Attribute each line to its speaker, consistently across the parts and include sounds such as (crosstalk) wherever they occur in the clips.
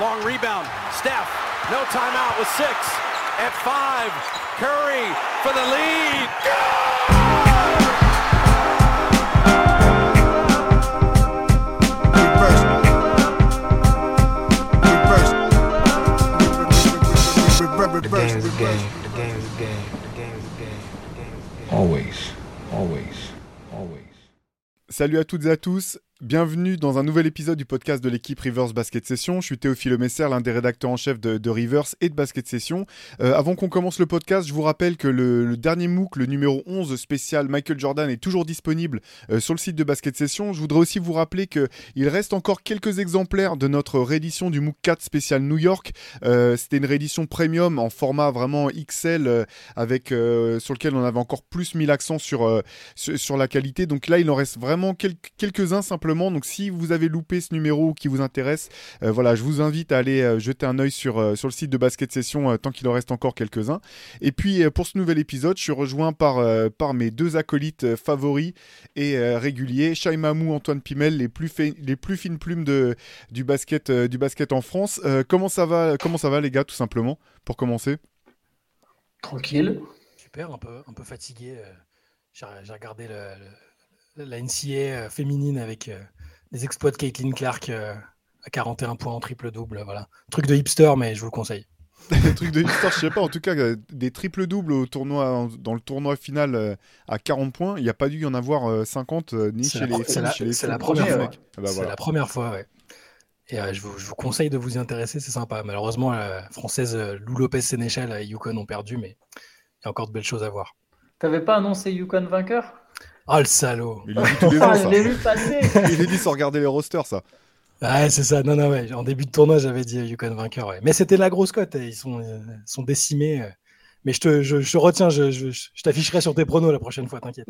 Speaker 1: long rebound. Steph, no timeout with six. At five, Curry for the lead. Reverse. Reverse.
Speaker 2: Reverse. The game is a game. The game is a game. The game is a game. The game is a game. Always. Always. Always.
Speaker 3: Salut à toutes et à tous Bienvenue dans un nouvel épisode du podcast de l'équipe Rivers Basket Session. Je suis Théophile Messer, l'un des rédacteurs en chef de, Rivers et de Basket Session. Euh, avant qu'on commence le podcast, je vous rappelle que le, dernier MOOC, le numéro 11 spécial Michael Jordan, est toujours disponible euh, sur le site de Basket Session. Je voudrais aussi vous rappeler qu'il reste encore quelques exemplaires de notre réédition du MOOC 4 spécial New York. Euh, c'était une réédition premium en format vraiment XL avec, sur lequel on avait encore plus mis l'accent sur, sur, la qualité. Donc là, il en reste vraiment quelques-uns simplement donc si vous avez loupé ce numéro qui vous intéresse, euh, voilà, je vous invite à aller euh, jeter un œil sur, euh, sur le site de Basket Session tant qu'il en reste encore quelques-uns. Et puis pour ce nouvel épisode, je suis rejoint par, par mes deux acolytes favoris et réguliers, Shai Mamou, Antoine Pimel, les plus, les plus fines plumes de, du, basket, du basket en France. comment, ça va, comment ça va les gars, tout simplement, pour commencer?
Speaker 4: Tranquille.
Speaker 5: Super, un peu, un peu fatigué. J'ai regardé le la NCA euh, féminine avec euh, les exploits de Caitlin Clark euh, à 41 points en triple-double. Voilà. Truc de hipster, mais je vous le conseille. (laughs)
Speaker 3: truc de hipster, je sais pas. En tout cas, des triple-doubles au tournoi, dans le tournoi final à 40 points, il n'y a pas dû y en avoir 50 ni chez, les,
Speaker 5: C'est la, première fois. Ah bah c'est la première fois, ouais. Et je, vous, je, vous, conseille de vous y intéresser, c'est sympa. Malheureusement, la française Lou Lopez Sénéchal et Yukon ont perdu, mais il y a encore de belles choses à voir.
Speaker 4: T'avais pas annoncé Yukon vainqueur?
Speaker 5: Oh le salaud
Speaker 3: Il dit tous les ça.
Speaker 4: Je vu passer (laughs)
Speaker 3: Il est dit sans regarder les rosters, ça.
Speaker 5: Ouais, c'est ça. Non, non, ouais. En début de tournoi, j'avais dit Yukon vainqueur, ouais. Mais c'était la grosse cote. Ils sont, euh, sont décimés. Euh. Mais je te, je, je retiens, je, je, je t'afficherai sur tes pronos la prochaine fois, t'inquiète.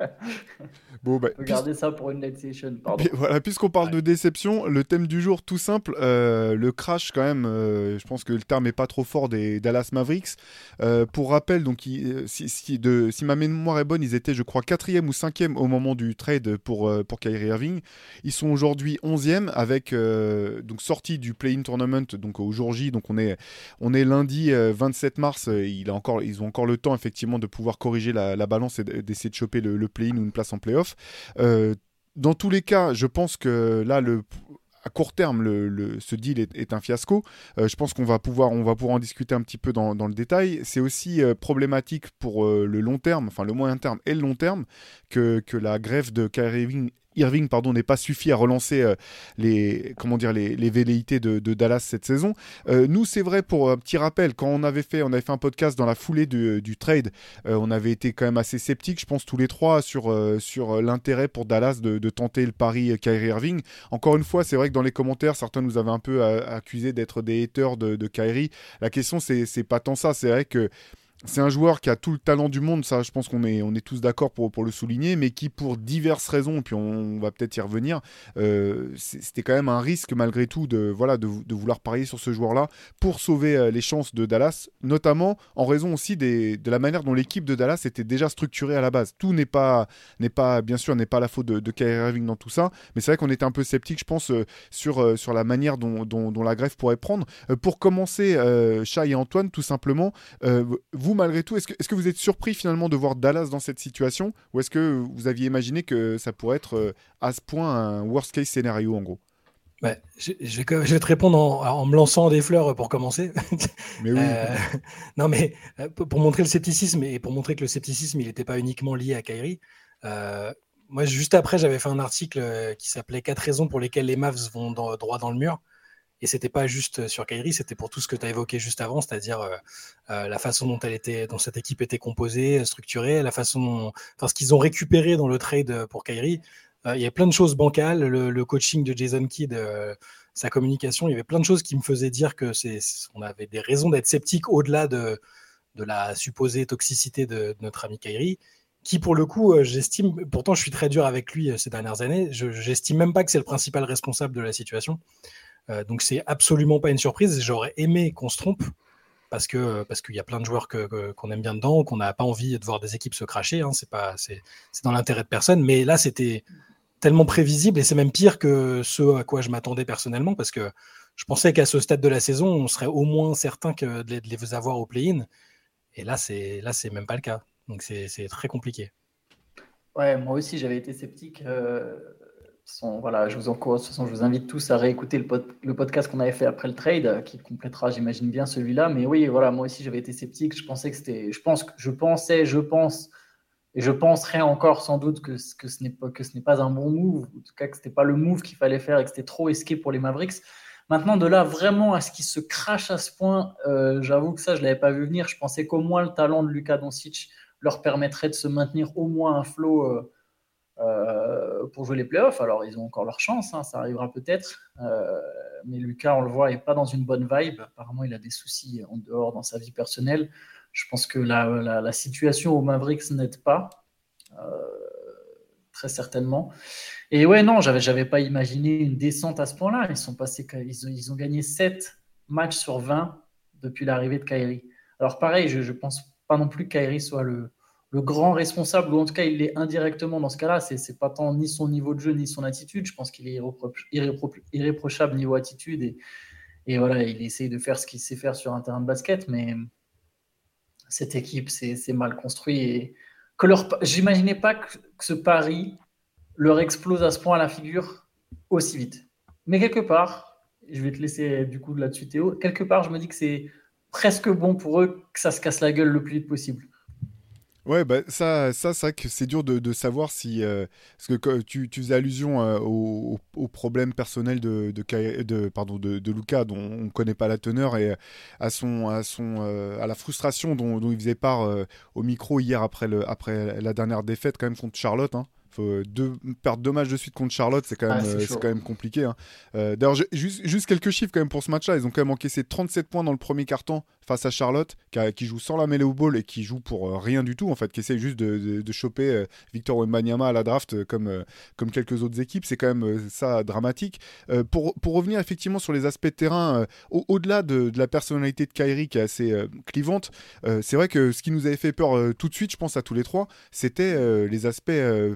Speaker 5: (laughs)
Speaker 4: Bon, bah, Regardez ça pour une net session, (laughs) pardon.
Speaker 3: Voilà, puisqu'on parle de déception, le thème du jour, tout simple, euh, le crash quand même, euh, je pense que le terme est pas trop fort des Dallas Mavericks. Euh, pour rappel, donc, si, si, de, si, ma mémoire est bonne, ils étaient, je crois, quatrième ou cinquième au moment du trade pour, pour Kyrie Irving. Ils sont aujourd'hui onzième avec, donc, sortie du play-in tournament, donc au jour J, donc on est, on est lundi 27 mars, il a encore, ils ont encore le temps, effectivement, de pouvoir corriger la, balance et d'essayer de choper le, le play-in ou une place en play-off. Euh, dans tous les cas, je pense que là, à court terme, ce deal est, un fiasco. Euh, je pense qu'on va pouvoir, on va pouvoir en discuter un petit peu dans, le détail. C'est aussi euh, problématique pour le long terme, enfin le moyen terme et le long terme, que, que la grève de Kyrie Irving pardon, n'est pas suffi à relancer euh, les, comment dire, les, velléités de, Dallas cette saison. Euh, nous, c'est vrai, pour un petit rappel, quand on avait fait, on avait fait un podcast dans la foulée du, trade, euh, on avait été quand même assez sceptiques, je pense, tous les trois, sur, sur l'intérêt pour Dallas de, tenter le pari Kyrie Irving. Encore une fois, c'est vrai que dans les commentaires, certains nous avaient un peu accusé d'être des haters de, de Kyrie. La question, c'est pas tant ça, c'est vrai que c'est un joueur qui a tout le talent du monde, ça je pense qu'on est, on est tous d'accord pour, pour le souligner, mais qui pour diverses raisons, puis on, va peut-être y revenir, euh, c'était quand même un risque malgré tout de, voilà, de, vouloir parier sur ce joueur-là pour sauver euh, les chances de Dallas, notamment en raison aussi des, de la manière dont l'équipe de Dallas était déjà structurée à la base. Tout n'est pas, pas bien sûr, n'est pas la faute de, de Kyrie Irving dans tout ça, mais c'est vrai qu'on était un peu sceptique, je pense, euh, sur, sur la manière dont, la grève pourrait prendre. pour commencer, Chai et Antoine, tout simplement, vous malgré tout, est-ce que, est que, vous êtes surpris finalement de voir Dallas dans cette situation Ou est-ce que vous aviez imaginé que ça pourrait être euh, à ce point un worst case scénario en gros?
Speaker 5: Je, je, vais, te répondre en, me lançant des fleurs pour commencer. (laughs)
Speaker 3: Mais oui. Euh,
Speaker 5: non, mais euh, pour montrer le scepticisme et pour montrer que le scepticisme, il n'était pas uniquement lié à Kyrie. moi, juste après, j'avais fait un article qui s'appelait 4 raisons pour lesquelles les Mavs vont droit dans le mur. Et c'était pas juste sur Kyrie, c'était pour tout ce que tu as évoqué juste avant, c'est-à-dire euh, euh, la façon dont elle était, dont cette équipe était composée, structurée, la façon, dont, enfin ce qu'ils ont récupéré dans le trade pour Kyrie. Euh, il y a plein de choses bancales, le, coaching de Jason Kidd, sa communication, il y avait plein de choses qui me faisaient dire que c'est, on avait des raisons d'être sceptique au-delà de, de la supposée toxicité de, notre ami Kyrie qui pour le coup, j'estime, pourtant je suis très dur avec lui ces dernières années, je j'estime même pas que c'est le principal responsable de la situation. Euh, donc c'est absolument pas une surprise. J'aurais aimé qu'on se trompe parce que parce qu'il y a plein de joueurs que, qu'on aime bien dedans, qu'on n'a pas envie de voir des équipes se cracher. Hein, c'est pas c'est, dans l'intérêt de personne. Mais là c'était tellement prévisibles et c'est même pire que ce à quoi je m'attendais personnellement parce que je pensais qu'à ce stade de la saison, on serait au moins certain que de les avoir au play-in. Et là, c'est là, c'est même pas le cas. Donc c'est très compliqué.
Speaker 4: Ouais, moi aussi, j'avais été sceptique. Euh, voilà, je vous encourage, de toute façon, je vous invite tous à réécouter le, le podcast qu'on avait fait après le trade, qui complétera, j'imagine bien celui-là. Mais oui, voilà, moi aussi, j'avais été sceptique. Je pensais que c'était, je pense, je pensais, je pense, et je penserais encore sans doute que, que ce n'est pas que ce n'est pas un bon move, en tout cas que c'était pas le move qu'il fallait faire et que c'était trop esqué pour les Mavericks. Maintenant, de là vraiment à ce qu'il se crache à ce point, euh, j'avoue que ça, je l'avais pas vu venir. Je pensais qu'au moins le talent de Luka Doncic leur permettrait de se maintenir au moins un flot euh, pour jouer les playoffs. Alors, ils ont encore leur chance, hein, ça arrivera peut-être. mais Lucas, on le voit, n'est pas dans une bonne vibe. Apparemment, il a des soucis en dehors dans sa vie personnelle. Je pense que la, situation au Mavericks n'aide pas très certainement. Et ouais, non, j'avais, j'avais pas imaginé une descente à ce point-là. Ils sont passés, ils ont, gagné 7 matchs sur 20 depuis l'arrivée de Kyrie. Alors pareil, je, je pense pas non plus que Kyrie soit le, le grand responsable, ou en tout cas il l'est indirectement dans ce cas-là. C'est, pas tant ni son niveau de jeu ni son attitude. Je pense qu'il est irréprochable niveau attitude et, voilà, il essaye de faire ce qu'il sait faire sur un terrain de basket, mais cette équipe, c'est, mal construit et que leur, j'imaginais pas que, ce pari leur explose à ce point à la figure aussi vite. Mais quelque part, je vais te laisser du coup là-dessus Théo, quelque part je me dis que c'est presque bon pour eux que ça se casse la gueule le plus vite possible.
Speaker 3: Ouais, bah, ça, ça c'est vrai que c'est dur de, savoir si. Euh, parce que tu, tu faisais allusion euh, au, problème personnel de, de, de, pardon, de, de Luca, dont on ne connaît pas la teneur, et à, son, à, son, euh, à la frustration dont, dont il faisait part au micro hier après, le, après la dernière défaite, quand même, contre Charlotte. Hein. deux, perdre deux matchs de suite contre Charlotte, c'est quand, même, c'est quand même compliqué. Hein. D'ailleurs, juste, juste, quelques chiffres quand même pour ce match-là. Ils ont quand même encaissé 37 points dans le premier carton face à Charlotte, qui, joue sans la mêlée au ball et qui joue pour euh, rien du tout, en fait, qui essaye juste de, de, choper euh, Victor Wembanyama à la draft euh, comme, comme quelques autres équipes. C'est quand même ça dramatique. pour, pour revenir effectivement sur les aspects de terrain, au-delà de, la personnalité de Kyrie qui est assez clivante, c'est vrai que ce qui nous avait fait peur tout de suite, je pense à tous les trois, c'était les aspects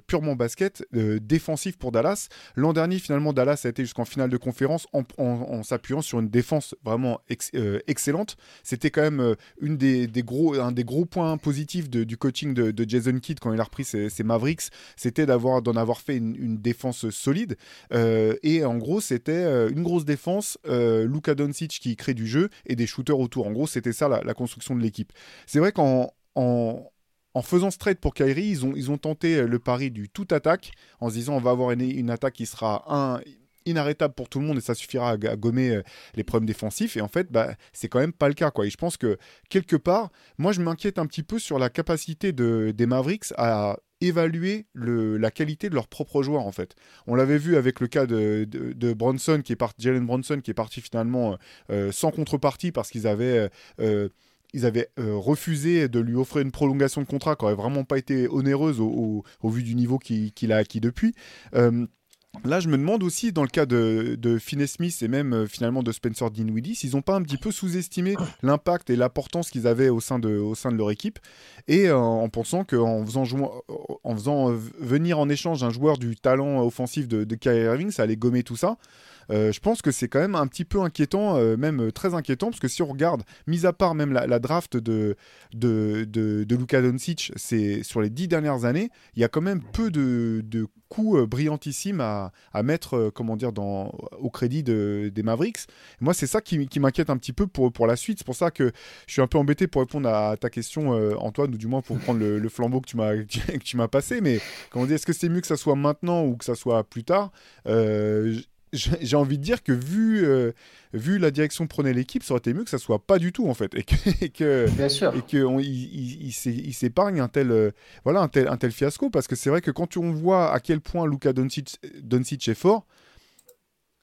Speaker 3: purement basket, défensifs pour Dallas. L'an dernier, finalement, Dallas a été jusqu'en finale de conférence en, en, s'appuyant sur une défense vraiment excellente. C'est c'était quand même euh, une des, gros, un des gros points positifs du coaching de, Jason Kidd quand il a repris ses, Mavericks, c'était d'avoir, d'en avoir fait une, défense solide. Euh, et en gros, c'était euh, une grosse défense, Luka Doncic qui crée du jeu et des shooters autour. En gros, c'était ça la, construction de l'équipe. C'est vrai qu'en en, faisant straight pour Kyrie, ils ont, ils ont tenté le pari du tout attaque en se disant on va avoir une, une attaque qui sera un, inarrêtable pour tout le monde et ça suffira à, gommer euh, les problèmes défensifs. Et en fait, bah, c'est quand même pas le cas. Quoi. Et je pense que quelque part, moi, je m'inquiète un petit peu sur la capacité de, des Mavericks à évaluer le, la qualité de leurs propres joueurs en fait. On l'avait vu avec le cas de, de, Bronson qui est parti, Jalen Bronson qui est parti finalement euh, sans contrepartie parce qu'ils avaient euh, ils avaient refusé de lui offrir une prolongation de contrat qui n'aurait vraiment pas été onéreuse au, vu du niveau qu'il a acquis depuis. Là, je me demande aussi, dans le cas de, de Finney Smith et même euh, finalement de Spencer Dinwiddie, s'ils n'ont pas un petit peu sous-estimé l'impact et l'importance qu'ils avaient au sein, de, leur équipe, et euh, en pensant qu'en faisant, en faisant venir en échange un joueur du talent offensif de, de Kyrie Irving, ça allait gommer tout ça. Euh, je pense que c'est quand même un petit peu inquiétant, euh, même euh, très inquiétant, parce que si on regarde, mis à part même la, draft de, de, de, Luka Doncic, c'est sur les dix dernières années, il y a quand même peu de, de coups brillantissimes à, à mettre comment dire, dans, au crédit de, des Mavericks. moi, c'est ça qui, qui m'inquiète un petit peu pour, pour la suite. C'est pour ça que je suis un peu embêté pour répondre à ta question, Antoine, ou du moins pour prendre le, flambeau que tu m'as (laughs) que tu m'as passé. Mais comment dire, est-ce que c'est mieux que ça soit maintenant ou que ça soit plus tard? J'ai envie de dire que vu, euh, vu la direction que prenait l'équipe, ça aurait été mieux que ça soit pas du tout en fait et que (laughs) et que
Speaker 4: Bien sûr.
Speaker 3: et que il, il, s'épargne un tel euh, voilà un tel un tel fiasco parce que c'est vrai que quand on voit à quel point Luka Doncic, Doncic est fort,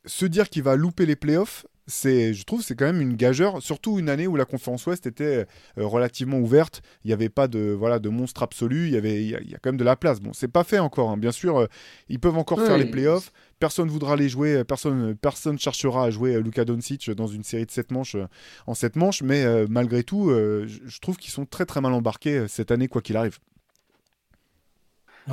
Speaker 3: se dire qu'il va louper les playoffs, c'est, je trouve, c'est quand même une gageure, surtout une année où la conférence Ouest était euh, relativement ouverte. Il n'y avait pas de, voilà, de monstre absolu. Il y avait, il y, a, quand même de la place. Bon, c'est pas fait encore. Hein. Bien sûr, euh, ils peuvent encore faire les playoffs. Personne voudra les jouer. Personne, personne cherchera à jouer Luka Doncic dans une série de 7 manches euh, en 7 manches. Mais malgré tout, je trouve qu'ils sont très très mal embarqués cette année, quoi qu'il arrive.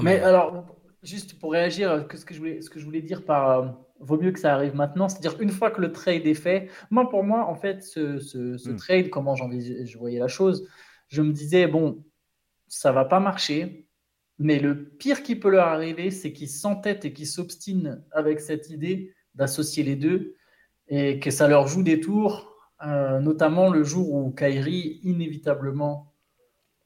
Speaker 4: mais alors, juste pour réagir, que ce, que je voulais, ce que je voulais dire par euh, vaut mieux que ça arrive maintenant, c'est-à-dire une fois que le trade est fait, moi pour moi, en fait, ce, ce, hmm. trade, comment je voyais la chose, je me disais, bon, ça va pas marcher, mais le pire qui peut leur arriver, c'est qu'ils s'entêtent et qu'ils s'obstinent avec cette idée d'associer les deux et que ça leur joue des tours, euh, notamment le jour où Kairi inévitablement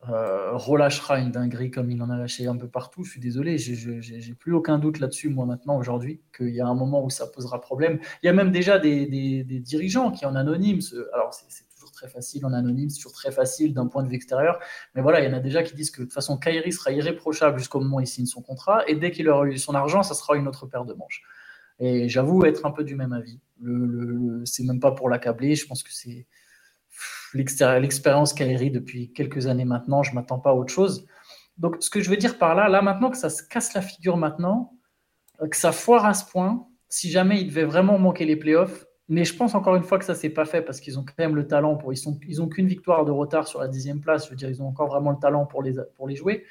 Speaker 4: euh, relâchera une dinguerie comme il en a lâché un peu partout. Je suis désolé, j'ai plus aucun doute là-dessus, moi, maintenant, aujourd'hui, qu'il y a un moment où ça posera problème. Il y a même déjà des, dirigeants qui, en anonyme, alors c'est toujours très facile en anonyme, c'est toujours très facile d'un point de vue extérieur, mais voilà, il y en a déjà qui disent que de toute façon, Kairi sera irréprochable jusqu'au moment où il signe son contrat, et dès qu'il aura eu son argent, ça sera une autre paire de manches. Et j'avoue être un peu du même avis. Le, c'est même pas pour l'accabler, je pense que c'est l'expérience Kairi depuis quelques années maintenant, je m'attends pas à autre chose. Donc, ce que je veux dire par là, là maintenant que ça se casse la figure maintenant, que ça foire à ce point, si jamais il devait vraiment manquer les playoffs, mais je pense encore une fois que ça s'est pas fait parce qu'ils ont quand même le talent pour. Ils sont, ils qu'une victoire de retard sur la dixième place. Je veux dire, ils ont encore vraiment le talent pour les pour les jouer.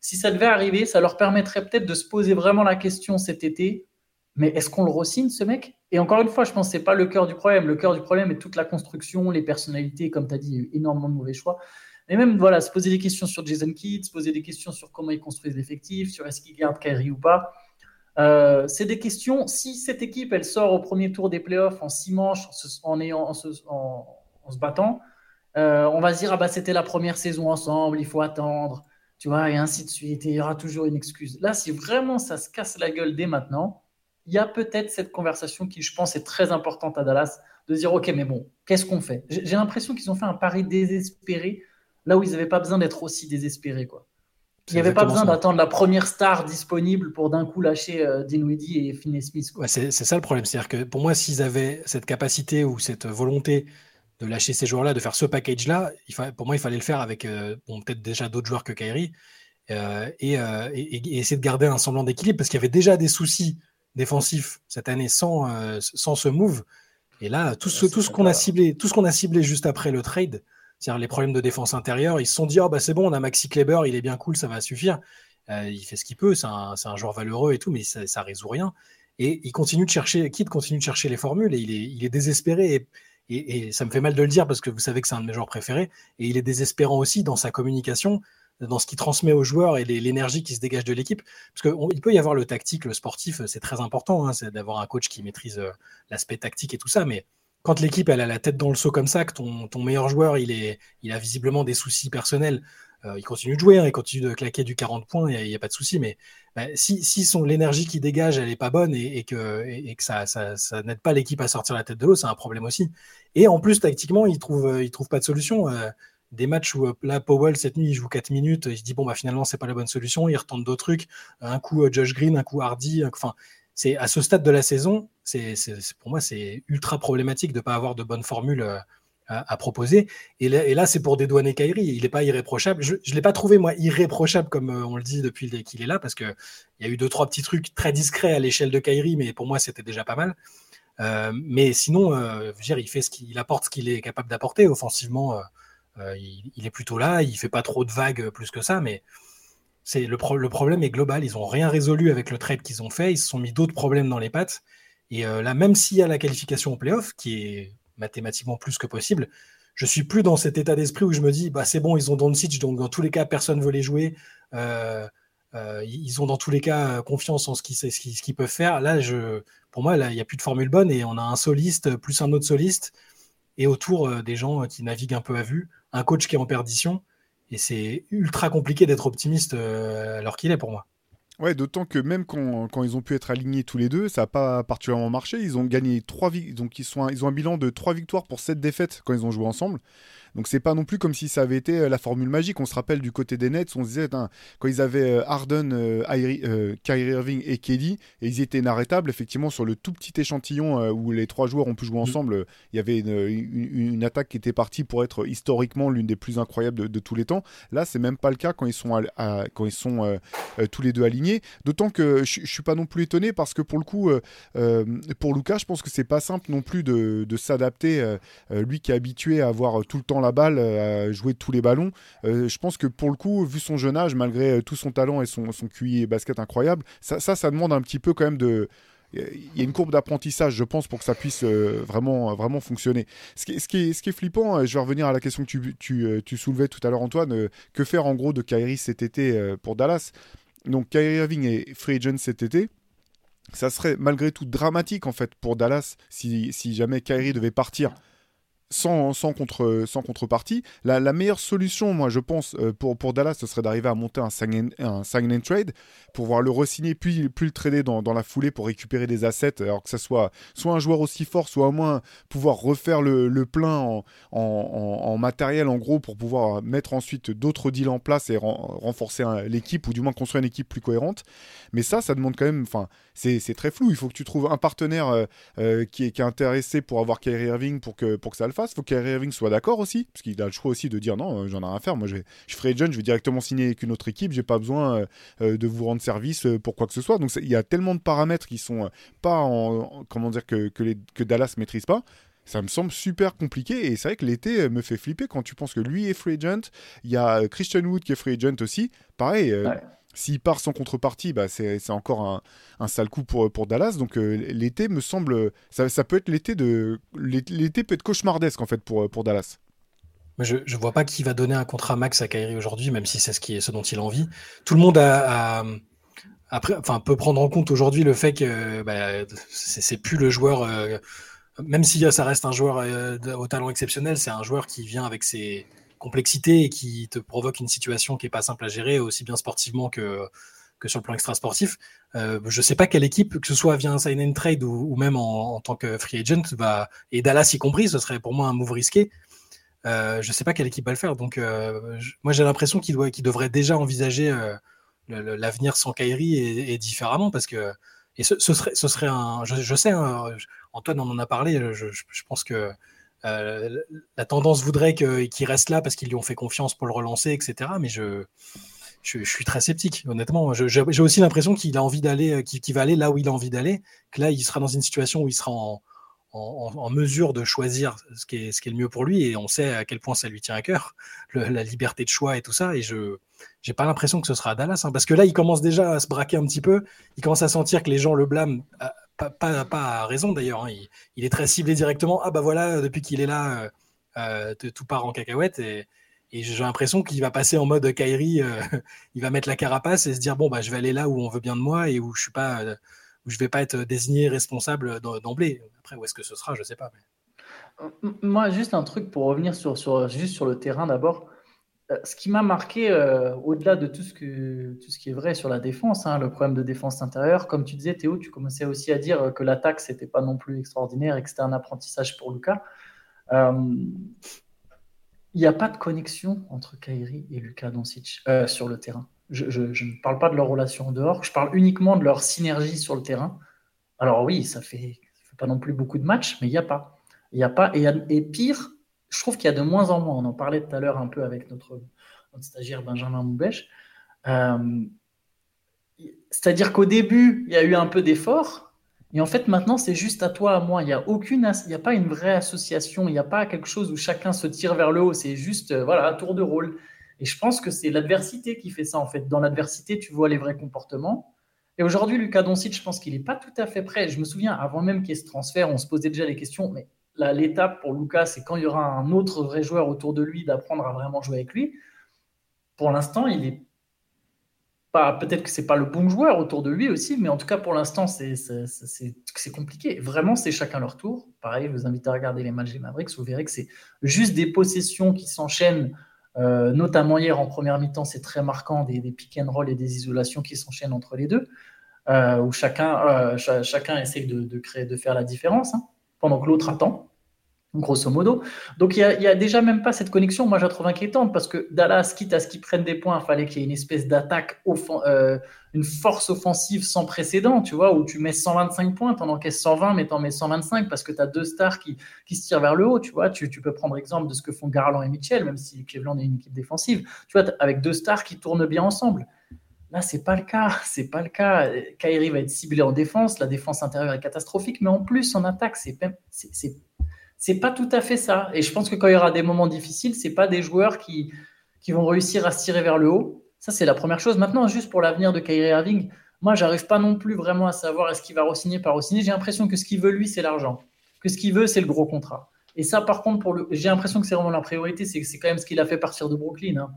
Speaker 4: Si ça devait arriver, ça leur permettrait peut-être de se poser vraiment la question cet été mais est-ce qu'on le re-signe, ce mec? Et encore une fois, je pense que ce n'est pas le cœur du problème. Le cœur du problème est toute la construction, les personnalités, comme tu as dit, énormément de mauvais choix. Et même, voilà, se poser des questions sur Jason Kidd, se poser des questions sur comment ils construisent l'effectif, sur est-ce qu'ils gardent Kyrie ou pas. Euh, c'est des questions. Si cette équipe, elle sort au premier tour des playoffs en six manches, en, se, battant, euh, on va se dire, ah bah, c'était la première saison ensemble, il faut attendre, tu vois, et ainsi de suite, et il y aura toujours une excuse. Là, si vraiment ça se casse la gueule dès maintenant, il y a peut-être cette conversation qui, je pense, est très importante à Dallas, de dire, OK, mais bon, qu'est-ce qu'on fait? J'ai l'impression qu'ils ont fait un pari désespéré, là où ils n'avaient pas besoin d'être aussi désespérés. Quoi. Il n'y avait pas besoin d'attendre la première star disponible pour d'un coup lâcher euh, Dinwiddie et Finney Smith.
Speaker 5: c'est ça le problème. C'est-à-dire que pour moi, s'ils avaient cette capacité ou cette volonté de lâcher ces joueurs-là, de faire ce package-là, pour moi, il fallait le faire avec euh, peut-être déjà d'autres joueurs que Kyrie euh, et, et, essayer de garder un semblant d'équilibre parce qu'il y avait déjà des soucis défensif cette année sans, euh, sans ce move. Et là, tout ce, tout ce qu'on a ciblé, tout ce qu'on a ciblé juste après le trade, c'est-à-dire les problèmes de défense intérieure, ils se sont dit, oh, bah, c'est bon, on a Maxi Kleber, il est bien cool, ça va suffire. Euh, il fait ce qu'il peut, c'est un, un, joueur valeureux et tout, mais ça, ça résout rien. Et il continue de chercher, Kid continue de chercher les formules et il est, il est désespéré. Et, et, et, ça me fait mal de le dire parce que vous savez que c'est un de mes joueurs préférés. Et il est désespérant aussi dans sa communication dans ce qu'il transmet aux joueurs et l'énergie qui se dégage de l'équipe. Parce qu'il peut y avoir le tactique, le sportif, c'est très important, hein, c'est d'avoir un coach qui maîtrise euh, l'aspect tactique et tout ça, mais quand l'équipe elle a la tête dans le seau comme ça, que ton, meilleur joueur il, a visiblement des soucis personnels, euh, il continue de jouer, hein, il continue de claquer du 40 points, il n'y a, pas de souci, mais bah, si, l'énergie qui dégage elle est pas bonne et, que, ça, n'aide pas l'équipe à sortir la tête de l'eau, c'est un problème aussi. Et en plus tactiquement, il trouve, euh, trouve pas de solution des matchs où euh, là, Powell, cette nuit, il joue 4 minutes, il se dit, bon, bah, finalement, c'est pas la bonne solution, il retente d'autres trucs, un coup euh, Josh Green, un coup Hardy, enfin, c'est à ce stade de la saison, c'est pour moi, c'est ultra problématique de ne pas avoir de bonnes formules euh, à, proposer. Et là, c'est pour dédouaner Kyrie, il n'est pas irréprochable. Je ne l'ai pas trouvé, moi, irréprochable, comme on le dit depuis qu'il est là, parce qu'il y a eu deux, trois petits trucs très discrets à l'échelle de Kyrie, mais pour moi, c'était déjà pas mal. mais sinon, dire, il fait ce qu'il apporte ce qu'il est capable d'apporter offensivement. Euh, il, est plutôt là, il fait pas trop de vagues plus que ça, mais c'est le, problème est global. Ils ont rien résolu avec le trade qu'ils ont fait. Ils se sont mis d'autres problèmes dans les pattes. Et euh, là, même s'il y a la qualification au playoff, qui est mathématiquement plus que possible, je suis plus dans cet état d'esprit où je me dis, bah c'est bon, ils ont Doncic, donc dans tous les cas, personne veut les jouer. Euh, ils ont dans tous les cas confiance en ce qu'ils peuvent faire. Là, je, pour moi, il n'y a plus de formule bonne et on a un soliste plus un autre soliste et autour des gens qui naviguent un peu à vue un coach qui est en perdition. Et c'est ultra compliqué d'être optimiste euh, alors qu'il est pour moi.
Speaker 3: Ouais, d'autant que même quand, ils ont pu être alignés tous les deux, ça n'a pas particulièrement marché. Ils ont gagné trois donc ils, sont ils ont un bilan de trois victoires pour sept défaites quand ils ont joué ensemble. Donc c'est pas non plus comme si ça avait été euh, la formule magique. On se rappelle du côté des Nets, on se disait quand ils avaient euh, Harden, euh, Kyrie Irving et Kelly, et ils étaient inarrêtables. Effectivement, sur le tout petit échantillon où les trois joueurs ont pu jouer mm. ensemble, il y avait une, attaque qui était partie pour être historiquement l'une des plus incroyables de, tous les temps. Là, c'est même pas le cas quand ils sont, quand ils sont tous les deux alignés. D'autant que je, ne suis pas non plus étonné parce que pour le coup, pour Lucas, je pense que c'est pas simple non plus de, s'adapter. lui qui est habitué à avoir tout le temps la balle, à jouer tous les ballons. je pense que pour le coup, vu son jeune âge, malgré tout son talent et son, son QI et basket incroyable, ça, ça, demande un petit peu quand même de il y a une courbe d'apprentissage, je pense, pour que ça puisse euh, vraiment, vraiment fonctionner. Ce qui, ce, qui est, ce qui est flippant, euh, je vais revenir à la question que tu, tu, euh, tu soulevais tout à l'heure, Antoine, que faire en gros de Kyrie cet été pour Dallas? Donc Kyrie Irving est free agent cet été. Ça serait malgré tout dramatique en fait pour Dallas si, si jamais Kyrie devait partir sans, contre, sans contrepartie. La, meilleure solution, moi, je pense, euh, pour, pour Dallas, ce serait d'arriver à monter un sign, un sign and trade pour pouvoir le re-signer, puis, puis le trader dans, dans, la foulée pour récupérer des assets, alors que ça soit soit un joueur aussi fort, soit au moins pouvoir refaire le, le plein en, en, en, matériel, en gros, pour pouvoir mettre ensuite d'autres deals en place et renforcer l'équipe, ou du moins construire une équipe plus cohérente. Mais ça, ça demande quand même, enfin, c'est très flou. Il faut que tu trouves un partenaire euh, euh, qui, est, qui, est, intéressé pour avoir Kyrie Irving pour que, pour que ça le fasse. Il faut que Kyrie Irving soit d'accord aussi, parce qu'il a le choix aussi de dire non, euh, j'en ai rien à faire. Moi, je, je ferai jeune, je vais directement signer avec une autre équipe. J'ai pas besoin de vous rendre service pour quoi que ce soit. Donc, il y a tellement de paramètres qui sont pas en, comment dire que, que, les, Dallas maîtrise pas ça me semble super compliqué et c'est vrai que l'été me fait flipper quand tu penses que lui est free agent, il y a Christian Wood qui est free agent aussi, pareil, s'il part sans contrepartie, bah c'est encore un, sale coup pour, Dallas. Donc euh, l'été me semble. Ça, peut être l'été de. L'été peut être cauchemardesque en fait pour, pour Dallas.
Speaker 5: Je ne vois pas qui va donner un contrat max à Kyrie aujourd'hui, même si c'est ce, qui est, ce dont il a envie. Tout le monde peut prendre en compte aujourd'hui le fait que bah, c'est plus le joueur. Euh, même si ça reste un joueur euh, au talent exceptionnel, c'est un joueur qui vient avec ses, complexité et qui te provoque une situation qui est pas simple à gérer, aussi bien sportivement que, que sur le plan extra-sportif. Euh, je sais pas quelle équipe, que ce soit via un sign and trade ou, même en, tant que free agent, et Dallas y compris, ce serait pour moi un move risqué. Euh, je sais pas quelle équipe va le faire. Donc, euh, moi, j'ai l'impression qu'il qu'il devrait déjà envisager euh, l'avenir sans Kyrie et, différemment parce que et ce, serait, ce serait un. Je, sais, hein, Antoine en a parlé. Je pense que la tendance voudrait qu'il reste là parce qu'ils lui ont fait confiance pour le relancer, etc. Mais je, suis très sceptique, honnêtement. J'ai aussi l'impression qu'il a envie d'aller, euh, qu'il va aller là où il a envie d'aller, que là, il sera dans une situation où il sera en, mesure de choisir ce qui, est, ce qui est le mieux pour lui, et on sait à quel point ça lui tient à cœur, la liberté de choix et tout ça. Et je n'ai pas l'impression que ce sera à Dallas, hein, parce que là, il commence déjà à se braquer un petit peu. Il commence à sentir que les gens le blâment pas, pas, à raison d'ailleurs. Hein. Il, est très ciblé directement. Ah bah voilà, depuis qu'il est là, euh, euh tout part en cacahuète. Et, j'ai l'impression qu'il va passer en mode Kairi. Euh, (laughs) il va mettre la carapace et se dire bon bah je vais aller là où on veut bien de moi et où je suis pas, je vais pas être désigné responsable d'emblée. Après où est-ce que ce sera, je sais pas.
Speaker 4: Moi juste un truc pour revenir sur le terrain d'abord. Euh, ce qui m'a marqué, euh, au-delà de tout ce, que, tout ce qui est vrai sur la défense, hein, le problème de défense intérieure, comme tu disais, Théo, tu commençais aussi à dire que l'attaque, c'était pas non plus extraordinaire et que c'était un apprentissage pour Lucas. Euh, il n'y a pas de connexion entre Kairi et Lucas Doncic sur le terrain. Je, ne parle pas de leur relation en dehors, je parle uniquement de leur synergie sur le terrain. Alors oui, ça fait, fait pas non plus beaucoup de matchs, mais il n'y a pas. Il a pas et pire, je trouve qu'il y a de moins en moins, on en parlait tout à l'heure un peu avec notre, stagiaire Benjamin Moubèche, euh, c'est-à-dire qu'au début, il y a eu un peu d'effort, et en fait, maintenant, c'est juste à toi, à moi. Il n'y a a pas une vraie association, il n'y a pas quelque chose où chacun se tire vers le haut. C'est juste, euh, voilà, un tour de rôle. Et je pense que c'est l'adversité qui fait ça, en fait. Dans l'adversité, tu vois les vrais comportements. Et aujourd'hui, Lucas Doncic, je pense qu'il n'est pas tout à fait prêt. Je me souviens, avant même qu'il y ait ce transfert, on se posait déjà les questions, mais l'étape pour Lucas, c'est quand il y aura un autre vrai joueur autour de lui, d'apprendre à vraiment jouer avec lui. Pour l'instant, il est pas. Peut-être que c'est pas le bon joueur autour de lui aussi, mais en tout cas, pour l'instant, c'est compliqué. Vraiment, c'est chacun leur tour. Pareil, je vous invite à regarder les matchs des Mavericks. Vous verrez que c'est juste des possessions qui s'enchaînent. Euh, notamment hier en première mi-temps, c'est très marquant des, pick and roll et des isolations qui s'enchaînent entre les deux, euh, où chacun, euh, chacun essaye de, créer, de faire la différence. Hein pendant que l'autre attend, grosso modo. Donc il n'y a, déjà même pas cette connexion, moi je la trouve inquiétante, parce que Dallas, quitte à ce qu'ils prennent des points, il fallait qu'il y ait une espèce d'attaque, euh, une force offensive sans précédent, tu vois, où tu mets 125 points, tu en encaisses 120, mais tu en mets 125 parce que tu as deux stars qui, qui, se tirent vers le haut, tu vois. Tu, peux prendre exemple de ce que font Garland et Mitchell, même si Cleveland est une équipe défensive, tu vois, avec deux stars qui tournent bien ensemble. Là, c'est pas le cas. (laughs) C'est pas le cas. Kairi va être ciblé en défense. La défense intérieure est catastrophique, mais en plus en attaque, c'est c'est pas tout à fait ça. Et je pense que quand il y aura des moments difficiles, c'est pas des joueurs qui vont réussir à se tirer vers le haut. Ça, c'est la première chose. Maintenant, juste pour l'avenir de Kyrie Irving, moi, j'arrive pas non plus vraiment à savoir est-ce qu'il va re-signer, pas re-signer. J'ai l'impression que ce qu'il veut, lui, c'est l'argent. Que ce qu'il veut, c'est le gros contrat. Et ça, par contre, j'ai l'impression que c'est vraiment la priorité. C'est quand même ce qu'il a fait partir de Brooklyn. Hein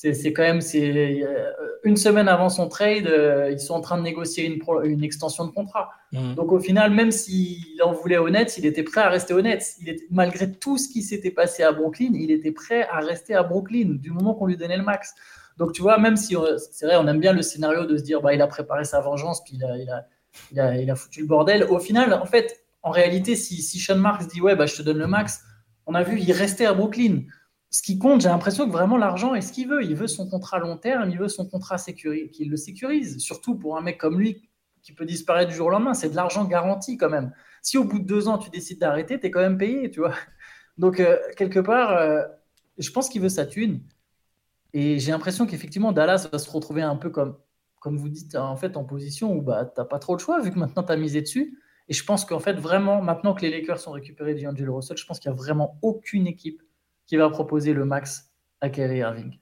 Speaker 4: c'est quand même c'est euh, une semaine avant son trade, euh, ils sont en train de négocier une, une extension de contrat. Mm. Donc au final, même s'il en voulait au Nets, il était prêt à rester au Nets. Il était, malgré tout ce qui s'était passé à Brooklyn, il était prêt à rester à Brooklyn du moment qu'on lui donnait le max. Donc tu vois, même si c'est vrai, on aime bien le scénario de se dire bah il a préparé sa vengeance puis il a, il a, il a, il a foutu le bordel. Au final, en fait, en réalité, si, si Sean Marks dit ouais bah je te donne le max, on a vu il restait à Brooklyn ce qui compte, j'ai l'impression que vraiment l'argent est ce qu'il veut. Il veut son contrat long terme, il veut son contrat qu'il le sécurise. Surtout pour un mec comme lui qui peut disparaître du jour au lendemain, c'est de l'argent garanti quand même. Si au bout de deux ans tu décides d'arrêter, tu es quand même payé, tu vois. Donc euh, quelque part, euh, je pense qu'il veut sa thune. Et j'ai l'impression qu'effectivement Dallas va se retrouver un peu comme, comme vous dites, en fait, en position où bah, tu n'as pas trop le choix vu que maintenant tu as misé dessus. Et je pense qu'en fait, vraiment, maintenant que les Lakers sont récupérés d'Angelo Russell, je pense qu'il n'y a vraiment aucune équipe qui va proposer le max à Kyrie Irving.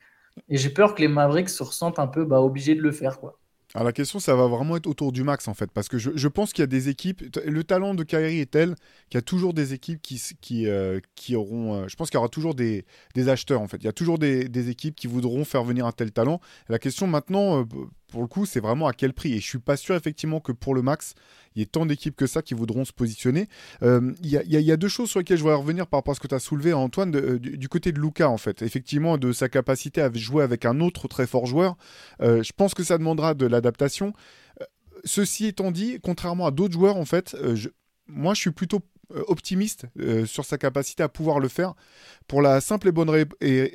Speaker 4: Et j'ai peur que les Mavericks se ressentent un peu bah, obligés de le faire. quoi.
Speaker 3: Alors la question, ça va vraiment être autour du max en fait, parce que je, pense qu'il y a des équipes. Le talent de Kyrie est tel qu'il y a toujours des équipes qui, euh, auront. Euh, je pense qu'il y aura toujours des, acheteurs en fait. Il y a toujours des, des, équipes qui voudront faire venir un tel talent. la question maintenant, euh, pour le coup, c'est vraiment à quel prix. Et je suis pas sûr effectivement que pour le max, il y ait tant d'équipes que ça qui voudront se positionner. Euh, il y, a deux choses sur lesquelles je voudrais revenir par rapport à ce que tu as soulevé, Antoine, euh, du, côté de Luca, en fait. Effectivement, de sa capacité à jouer avec un autre très fort joueur. Euh, je pense que ça demandera de l'adaptation. Ceci étant dit, contrairement à d'autres joueurs, en fait, moi, je suis plutôt optimiste sur sa capacité à pouvoir le faire pour la simple et bonne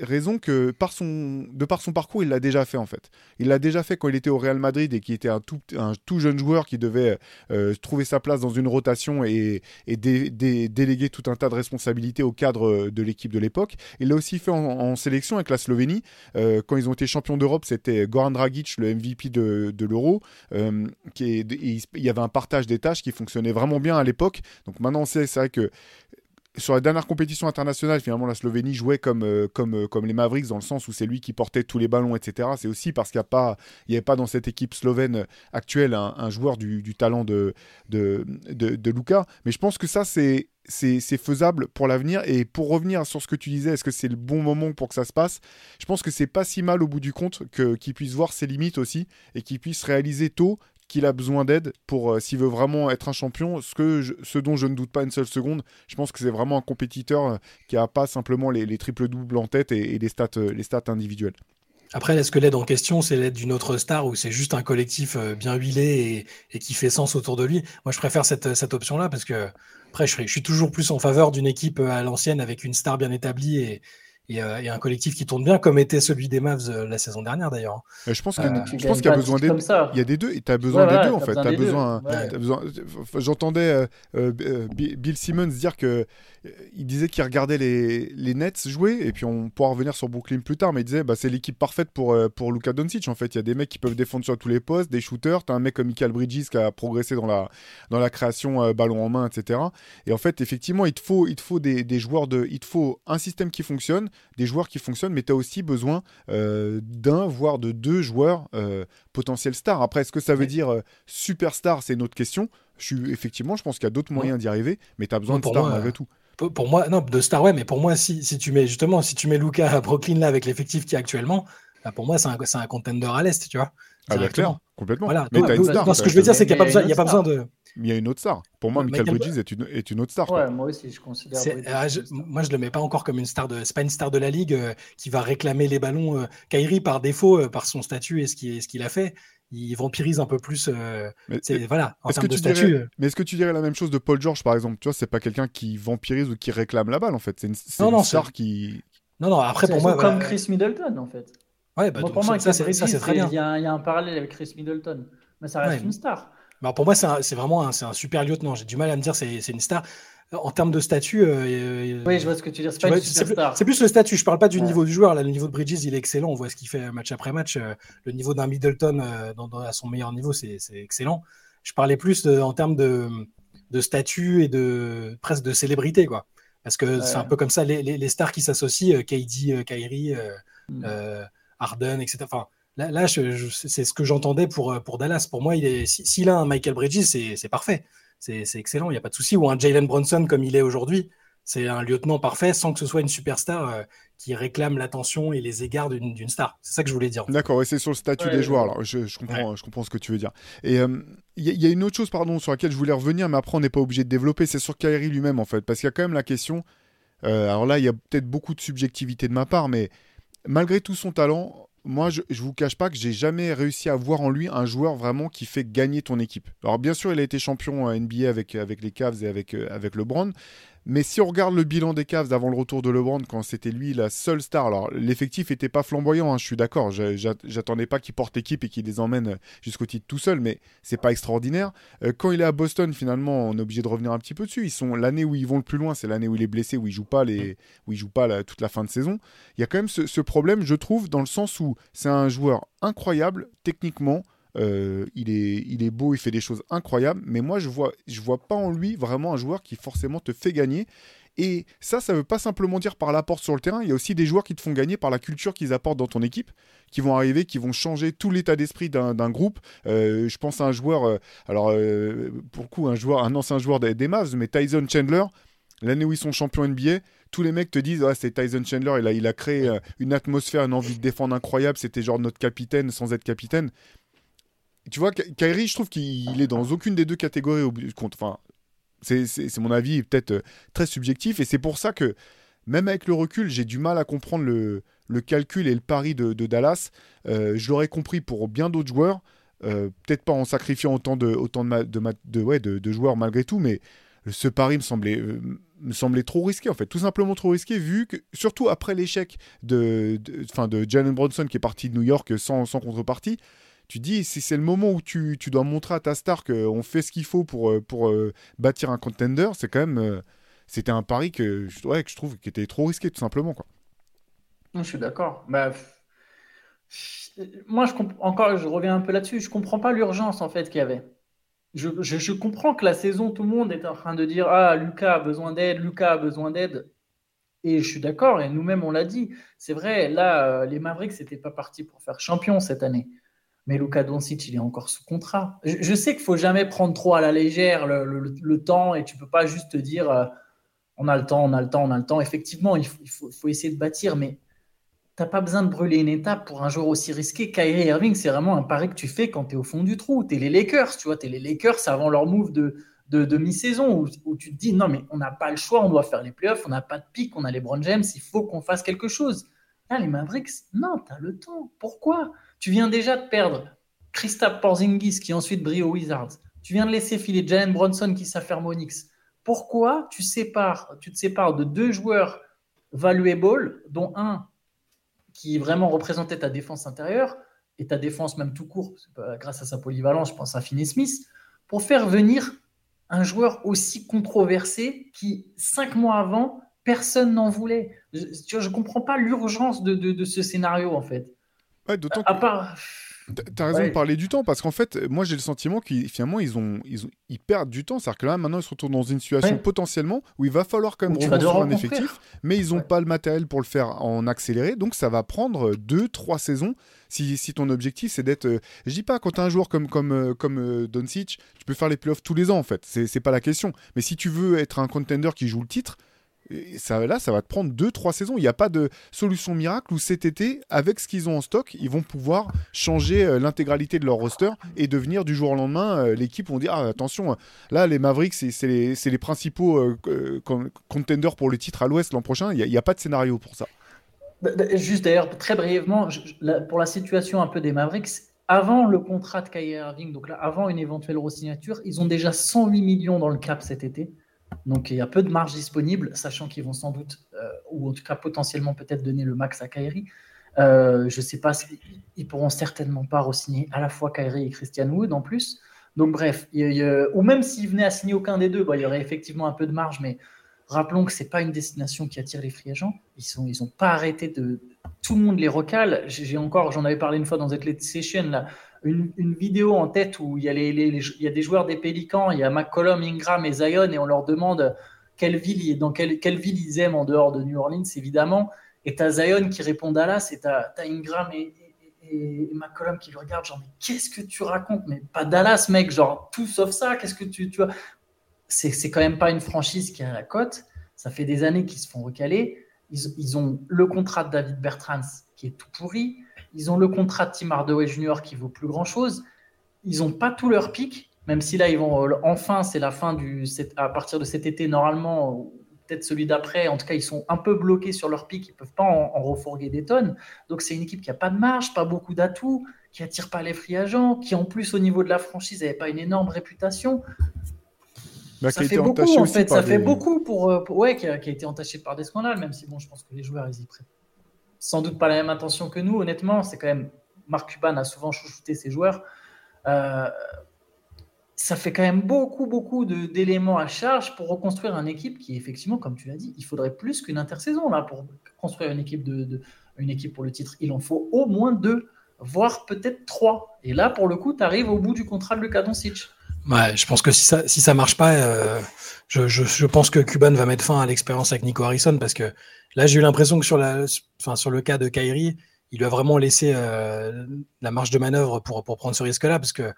Speaker 3: raison que par son, de par son parcours, il l'a déjà fait en fait. Il l'a déjà fait quand il était au Real Madrid et qui était un tout, un tout jeune joueur qui devait euh, trouver sa place dans une rotation et, et déléguer tout un tas de responsabilités au cadre euh, de l'équipe de l'époque. Il l'a aussi fait en, sélection avec la Slovénie. Euh, quand ils ont été champions d'Europe, c'était Goran Dragic, le MVP de, de l'Euro. il y avait un partage des tâches qui fonctionnait vraiment bien à l'époque. Donc maintenant, c'est vrai que sur la dernière compétition internationale, finalement, la Slovénie jouait comme, euh, comme, euh, comme les Mavericks, dans le sens où c'est lui qui portait tous les ballons, etc. C'est aussi parce qu'il n'y avait pas dans cette équipe slovène actuelle un, joueur du, talent de, de, de, de Luca. Mais je pense que ça, c'est c'est faisable pour l'avenir. Et pour revenir sur ce que tu disais, est-ce que c'est le bon moment pour que ça se passe? Je pense que c'est pas si mal au bout du compte qu'il puisse voir ses limites aussi et qu'il puisse réaliser tôt qu'il a besoin d'aide pour euh, s'il veut vraiment être un champion, ce, que ce dont je ne doute pas une seule seconde. Je pense que c'est vraiment un compétiteur euh, qui n'a pas simplement les, les triples-doubles en tête et, les, stats, euh, les stats.
Speaker 5: Après, est-ce que l'aide en question, c'est l'aide d'une autre star ou c'est juste un collectif bien huilé et, qui fait sens autour de lui? Moi, je préfère cette, cette option-là parce que, après, je, je, suis toujours plus en faveur d'une équipe à l'ancienne avec une star bien établie et, euh, et, un collectif qui tourne bien, comme était celui des Mavs euh, la saison dernière d'ailleurs.
Speaker 3: Hein. Je pense qu'il y a besoin des deux. Il y a des deux, et tu as besoin des deux en fait. As besoin, besoin... J'entendais euh, Bill Simmons dire que il disait qu'il regardait les, les Nets jouer, et puis on pourra revenir sur Brooklyn plus tard, mais il disait bah, c'est l'équipe parfaite pour, pour Luka Doncic. En fait, il y a des mecs qui peuvent défendre sur tous les postes, des shooters. Tu as un mec comme Michael Bridges qui a progressé dans la, dans la création ballon en main, etc. Et en fait, effectivement, il te faut, il te faut des, des joueurs de. Il te faut un système qui fonctionne des joueurs qui fonctionnent, mais tu as aussi besoin euh, d'un, voire de deux joueurs euh, potentiels stars. Après, est-ce que ça veut dire euh, superstar C'est une autre question. Je suis, effectivement, je pense qu'il y a d'autres moyens d'y arriver, mais tu as besoin de stars malgré tout.
Speaker 5: Pour moi, non, de star, ouais, mais pour moi, si, si tu mets justement, si tu mets Luca à Brooklyn là avec l'effectif qui est actuellement, bah, pour moi, c'est un, un contender à l'est, tu vois.
Speaker 3: Ah, bah, clair, complètement.
Speaker 5: Voilà. Mais as une star, ce que je veux dire, c'est qu'il n'y a, a, pas besoin de
Speaker 3: il y a une autre star. Pour moi, Michael Bridges est une, est une autre star.
Speaker 4: Ouais, moi aussi, je considère.
Speaker 5: Ah, moi, je le mets pas encore comme une star de. C'est pas une star de la ligue euh, qui va réclamer les ballons. Euh, Kyrie, par défaut, euh, par son statut et ce qu'il a fait, il vampirise un peu plus. mais, voilà, en termes de statut.
Speaker 3: mais est-ce que tu dirais la même chose de Paul George, par exemple? Tu vois, c'est pas quelqu'un qui vampirise ou qui réclame la balle, en fait. C'est une,
Speaker 5: non,
Speaker 3: une star qui.
Speaker 5: Non, non. Après, pour moi,
Speaker 4: comme Chris Middleton, en fait.
Speaker 5: Ouais, bah, pour moi, ça, c'est très bien.
Speaker 4: Il y, a un parallèle avec Chris Middleton, mais ça reste une star.
Speaker 5: Bah, pour moi, c'est vraiment un, un, super lieutenant. J'ai du mal à me dire c'est une star. en termes de statut.
Speaker 4: oui, je vois ce que tu veux dire.
Speaker 5: C'est plus, le statut. Je parle pas du niveau du joueur. Là, le niveau de Bridges, il est excellent. On voit ce qu'il fait match après match. Le niveau d'un Middleton à son meilleur niveau, c'est excellent. Je parlais plus en termes de, de statut et de presque de célébrité, quoi. Parce que c'est un peu comme ça les, stars qui s'associent, KD, Kyrie, mm. Harden, etc. Enfin, là, là c'est ce que j'entendais pour, pour Dallas. Pour moi, s'il si, a un Michael Bridges, c'est parfait c'est excellent, il n'y a pas de souci. Ou un Jalen Bronson comme il est aujourd'hui, c'est un lieutenant parfait sans que ce soit une superstar euh, qui réclame l'attention et les égards d'une star. C'est ça que je voulais dire.
Speaker 3: D'accord, et c'est sur le statut des joueurs. Alors, je, comprends, je comprends ce que tu veux dire. Et euh, il y, a une autre chose, pardon, sur laquelle je voulais revenir, mais après on n'est pas obligé de développer. C'est sur Kyrie lui-même en fait, parce qu'il y a quand même la question. Euh, alors là, il y a peut-être beaucoup de subjectivité de ma part, mais malgré tout son talent, moi, je, ne vous cache pas que j'ai jamais réussi à voir en lui un joueur vraiment qui fait gagner ton équipe. Alors bien sûr, il a été champion NBA avec, avec les Cavs et avec, euh, avec LeBron, mais si on regarde le bilan des Cavs avant le retour de LeBron, quand c'était lui la seule star, alors l'effectif n'était pas flamboyant, hein, je suis d'accord, j'attendais pas qu'il porte équipe et qu'il les emmène jusqu'au titre tout seul, mais c'est pas extraordinaire. Euh, quand il est à Boston, finalement, on est obligé de revenir un petit peu dessus. Ils sont l'année où ils vont le plus loin, c'est l'année où il est blessé, où il joue pas les, où il joue pas toute la fin de saison. Il y a quand même ce problème, je trouve, dans le sens où c'est un joueur incroyable techniquement. Euh, il, est, il est beau, il fait des choses incroyables, mais moi je vois, je vois pas en lui vraiment un joueur qui forcément te fait gagner. Et ça, ça veut pas simplement dire par l'apport sur le terrain. Il y a aussi des joueurs qui te font gagner par la culture qu'ils apportent dans ton équipe, qui vont arriver, qui vont changer tout l'état d'esprit d'un groupe. Euh, je pense à un joueur, euh, alors pour coup, un joueur, un ancien joueur des, Mavs, mais Tyson Chandler. L'année où ils sont champions NBA, tous les mecs te disent ah, c'est Tyson Chandler, il a, il a créé une atmosphère, une envie de défendre incroyable, c'était genre notre capitaine sans être capitaine tu vois, Kyrie, je trouve qu'il est dans aucune des deux catégories. Enfin, c'est mon avis peut-être euh, très subjectif. Et c'est pour ça que, même avec le recul, j'ai du mal à comprendre le, calcul et le pari de, Dallas. Euh, je l'aurais compris pour bien d'autres joueurs. Euh, peut-être pas en sacrifiant autant de, de, joueurs malgré tout, mais ce pari me semblait, trop risqué en fait, tout simplement trop risqué vu que surtout après l'échec de, de, de Jalen Bronson qui est parti de New York sans contrepartie, tu dis, si c'est le moment où tu, dois montrer à ta star qu'on fait ce qu'il faut pour, euh, pour euh, bâtir un contender, c'est quand même. Euh, c'était un pari que, que je trouve qui était trop risqué, tout simplement. Quoi.
Speaker 4: Je suis d'accord. Bah, moi, je encore, je reviens un peu là-dessus. Je comprends pas l'urgence en fait qu'il y avait. Je, je, comprends que la saison, tout le monde est en train de dire Ah, Lucas a besoin d'aide, Lucas a besoin d'aide. Et je suis d'accord, et nous-mêmes, on l'a dit. C'est vrai, là, les Mavericks, n'étaient pas partis pour faire champion cette année. Mais Luka Doncic, il est encore sous contrat. Je, sais qu'il faut jamais prendre trop à la légère le, temps et tu peux pas juste te dire euh, on a le temps, on a le temps, on a le temps. Effectivement, il faut, essayer de bâtir, mais tu n'as pas besoin de brûler une étape pour un joueur aussi risqué. Kyrie Irving, c'est vraiment un pari que tu fais quand tu es au fond du trou. Tu es les Lakers, tu vois, tu es les Lakers avant leur move de, de demi-saison où, tu te dis non, mais on n'a pas le choix, on doit faire les playoffs, on n'a pas de pic, on a les Brown James, il faut qu'on fasse quelque chose. Là, les Mavericks, non, tu as le temps. Pourquoi? Tu viens déjà de perdre Christophe Porzingis qui ensuite brille aux Wizards. Tu viens de laisser filer Jalen Bronson qui s'affaire Monix. Pourquoi tu, sépares, tu te sépares de deux joueurs valuable, dont un qui vraiment représentait ta défense intérieure et ta défense même tout court, grâce à sa polyvalence, je pense à Finney Smith, pour faire venir un joueur aussi controversé qui, cinq mois avant, personne n'en voulait. Je ne comprends pas l'urgence de, de, ce scénario, en fait.
Speaker 3: Ouais, d'autant à, part. T'as raison de parler du temps parce qu'en fait, moi j'ai le sentiment qu'ils finalement ils ont, ils ils perdent du temps. C'est-à-dire que là maintenant ils se retrouvent dans une situation potentiellement où il va falloir quand même reconstruire un effectif, mais ils n'ont pas le matériel pour le faire en accéléré. Donc ça va prendre 2-3 saisons si, si, ton objectif c'est d'être. Euh, je dis pas quand t'as un joueur comme comme euh, comme euh, Doncic, tu peux faire les playoffs tous les ans en fait. C'est pas la question. Mais si tu veux être un contender qui joue le titre ça, là, ça va te prendre 2-3 saisons. Il n'y a pas de solution miracle où cet été, avec ce qu'ils ont en stock, ils vont pouvoir changer euh, l'intégralité de leur roster et devenir du jour au lendemain, euh, l'équipe vont dire ah, attention, là, les Mavericks, c'est les, principaux euh, contenders pour le titre à l'ouest l'an prochain. Il n'y a, pas de scénario pour ça.
Speaker 4: Bah, bah, juste d'ailleurs, très brièvement, pour la situation un peu des Mavericks, avant le contrat de Kyrie Irving, donc là, avant une éventuelle re-signature, ils ont déjà 108 millions dans le cap cet été. Donc il y a peu de marge disponible, sachant qu'ils vont sans doute, euh, ou en tout cas potentiellement peut-être donner le max à Kyrie. Euh, je ne sais pas, ils pourront certainement pas re-signer à la fois Kyrie et Christian Wood en plus. Donc bref, ou même s'il venait à signer aucun des deux, il y aurait effectivement un peu de marge, mais rappelons que c'est pas une destination qui attire les free agents. Ils sont, ils pas arrêté de, tout le monde les recale. J'ai encore, j'en avais parlé une fois dans Athletic Session là, une, vidéo en tête où il y a les, il y a des joueurs des Pélicans, il y a McCollum, Ingram et Zion et on leur demande quelle ville, dans quelle, quelle ville ils aiment en dehors de New Orleans évidemment. Et tu as Zion qui répond Dallas et tu as, Ingram et, et, McCollum qui le regardent, genre, mais qu'est-ce que tu racontes? Mais pas Dallas, mec, genre, tout sauf ça, qu'est-ce que tu, tu vois? C'est quand même pas une franchise qui a la cote. Ça fait des années qu'ils se font recaler. Ils, ils, ont le contrat de David Bertrands qui est tout pourri. Ils ont le contrat de Tim Hardaway Jr. qui vaut plus grand chose. Ils n'ont pas tout leur pic, même si là, ils vont enfin, c'est la fin du. À partir de cet été, normalement, peut-être celui d'après. En tout cas, ils sont un peu bloqués sur leur pic, ils ne peuvent pas en, refourguer des tonnes. Donc, c'est une équipe qui n'a pas de marge, pas beaucoup d'atouts, qui attire pas les free agents, qui en plus, au niveau de la franchise, n'avait pas une énorme réputation. Bah, ça fait beaucoup, en fait. Ça fait beaucoup pour, ouais, qui a, été entaché par des scandales, même si, bon, je pense que les joueurs, ils y prêtent sans doute pas la même intention que nous, honnêtement. C'est quand même. Marc Cuban a souvent chouchouté ses joueurs. Euh, ça fait quand même beaucoup, beaucoup d'éléments à charge pour reconstruire une équipe qui, effectivement, comme tu l'as dit, il faudrait plus qu'une intersaison là pour construire une équipe, de, une équipe pour le titre. Il en faut au moins deux, voire peut-être trois. Et là, pour le coup, tu arrives au bout du contrat de Luka Doncic.
Speaker 5: Ouais, je pense que si ça, si ça marche pas, euh, je, je, pense que Cuban va mettre fin à l'expérience avec Nico Harrison parce que là, j'ai eu l'impression que sur, la, enfin, sur le cas de Kyrie, il lui a vraiment laissé euh, la marge de manœuvre pour, pour prendre ce risque-là parce que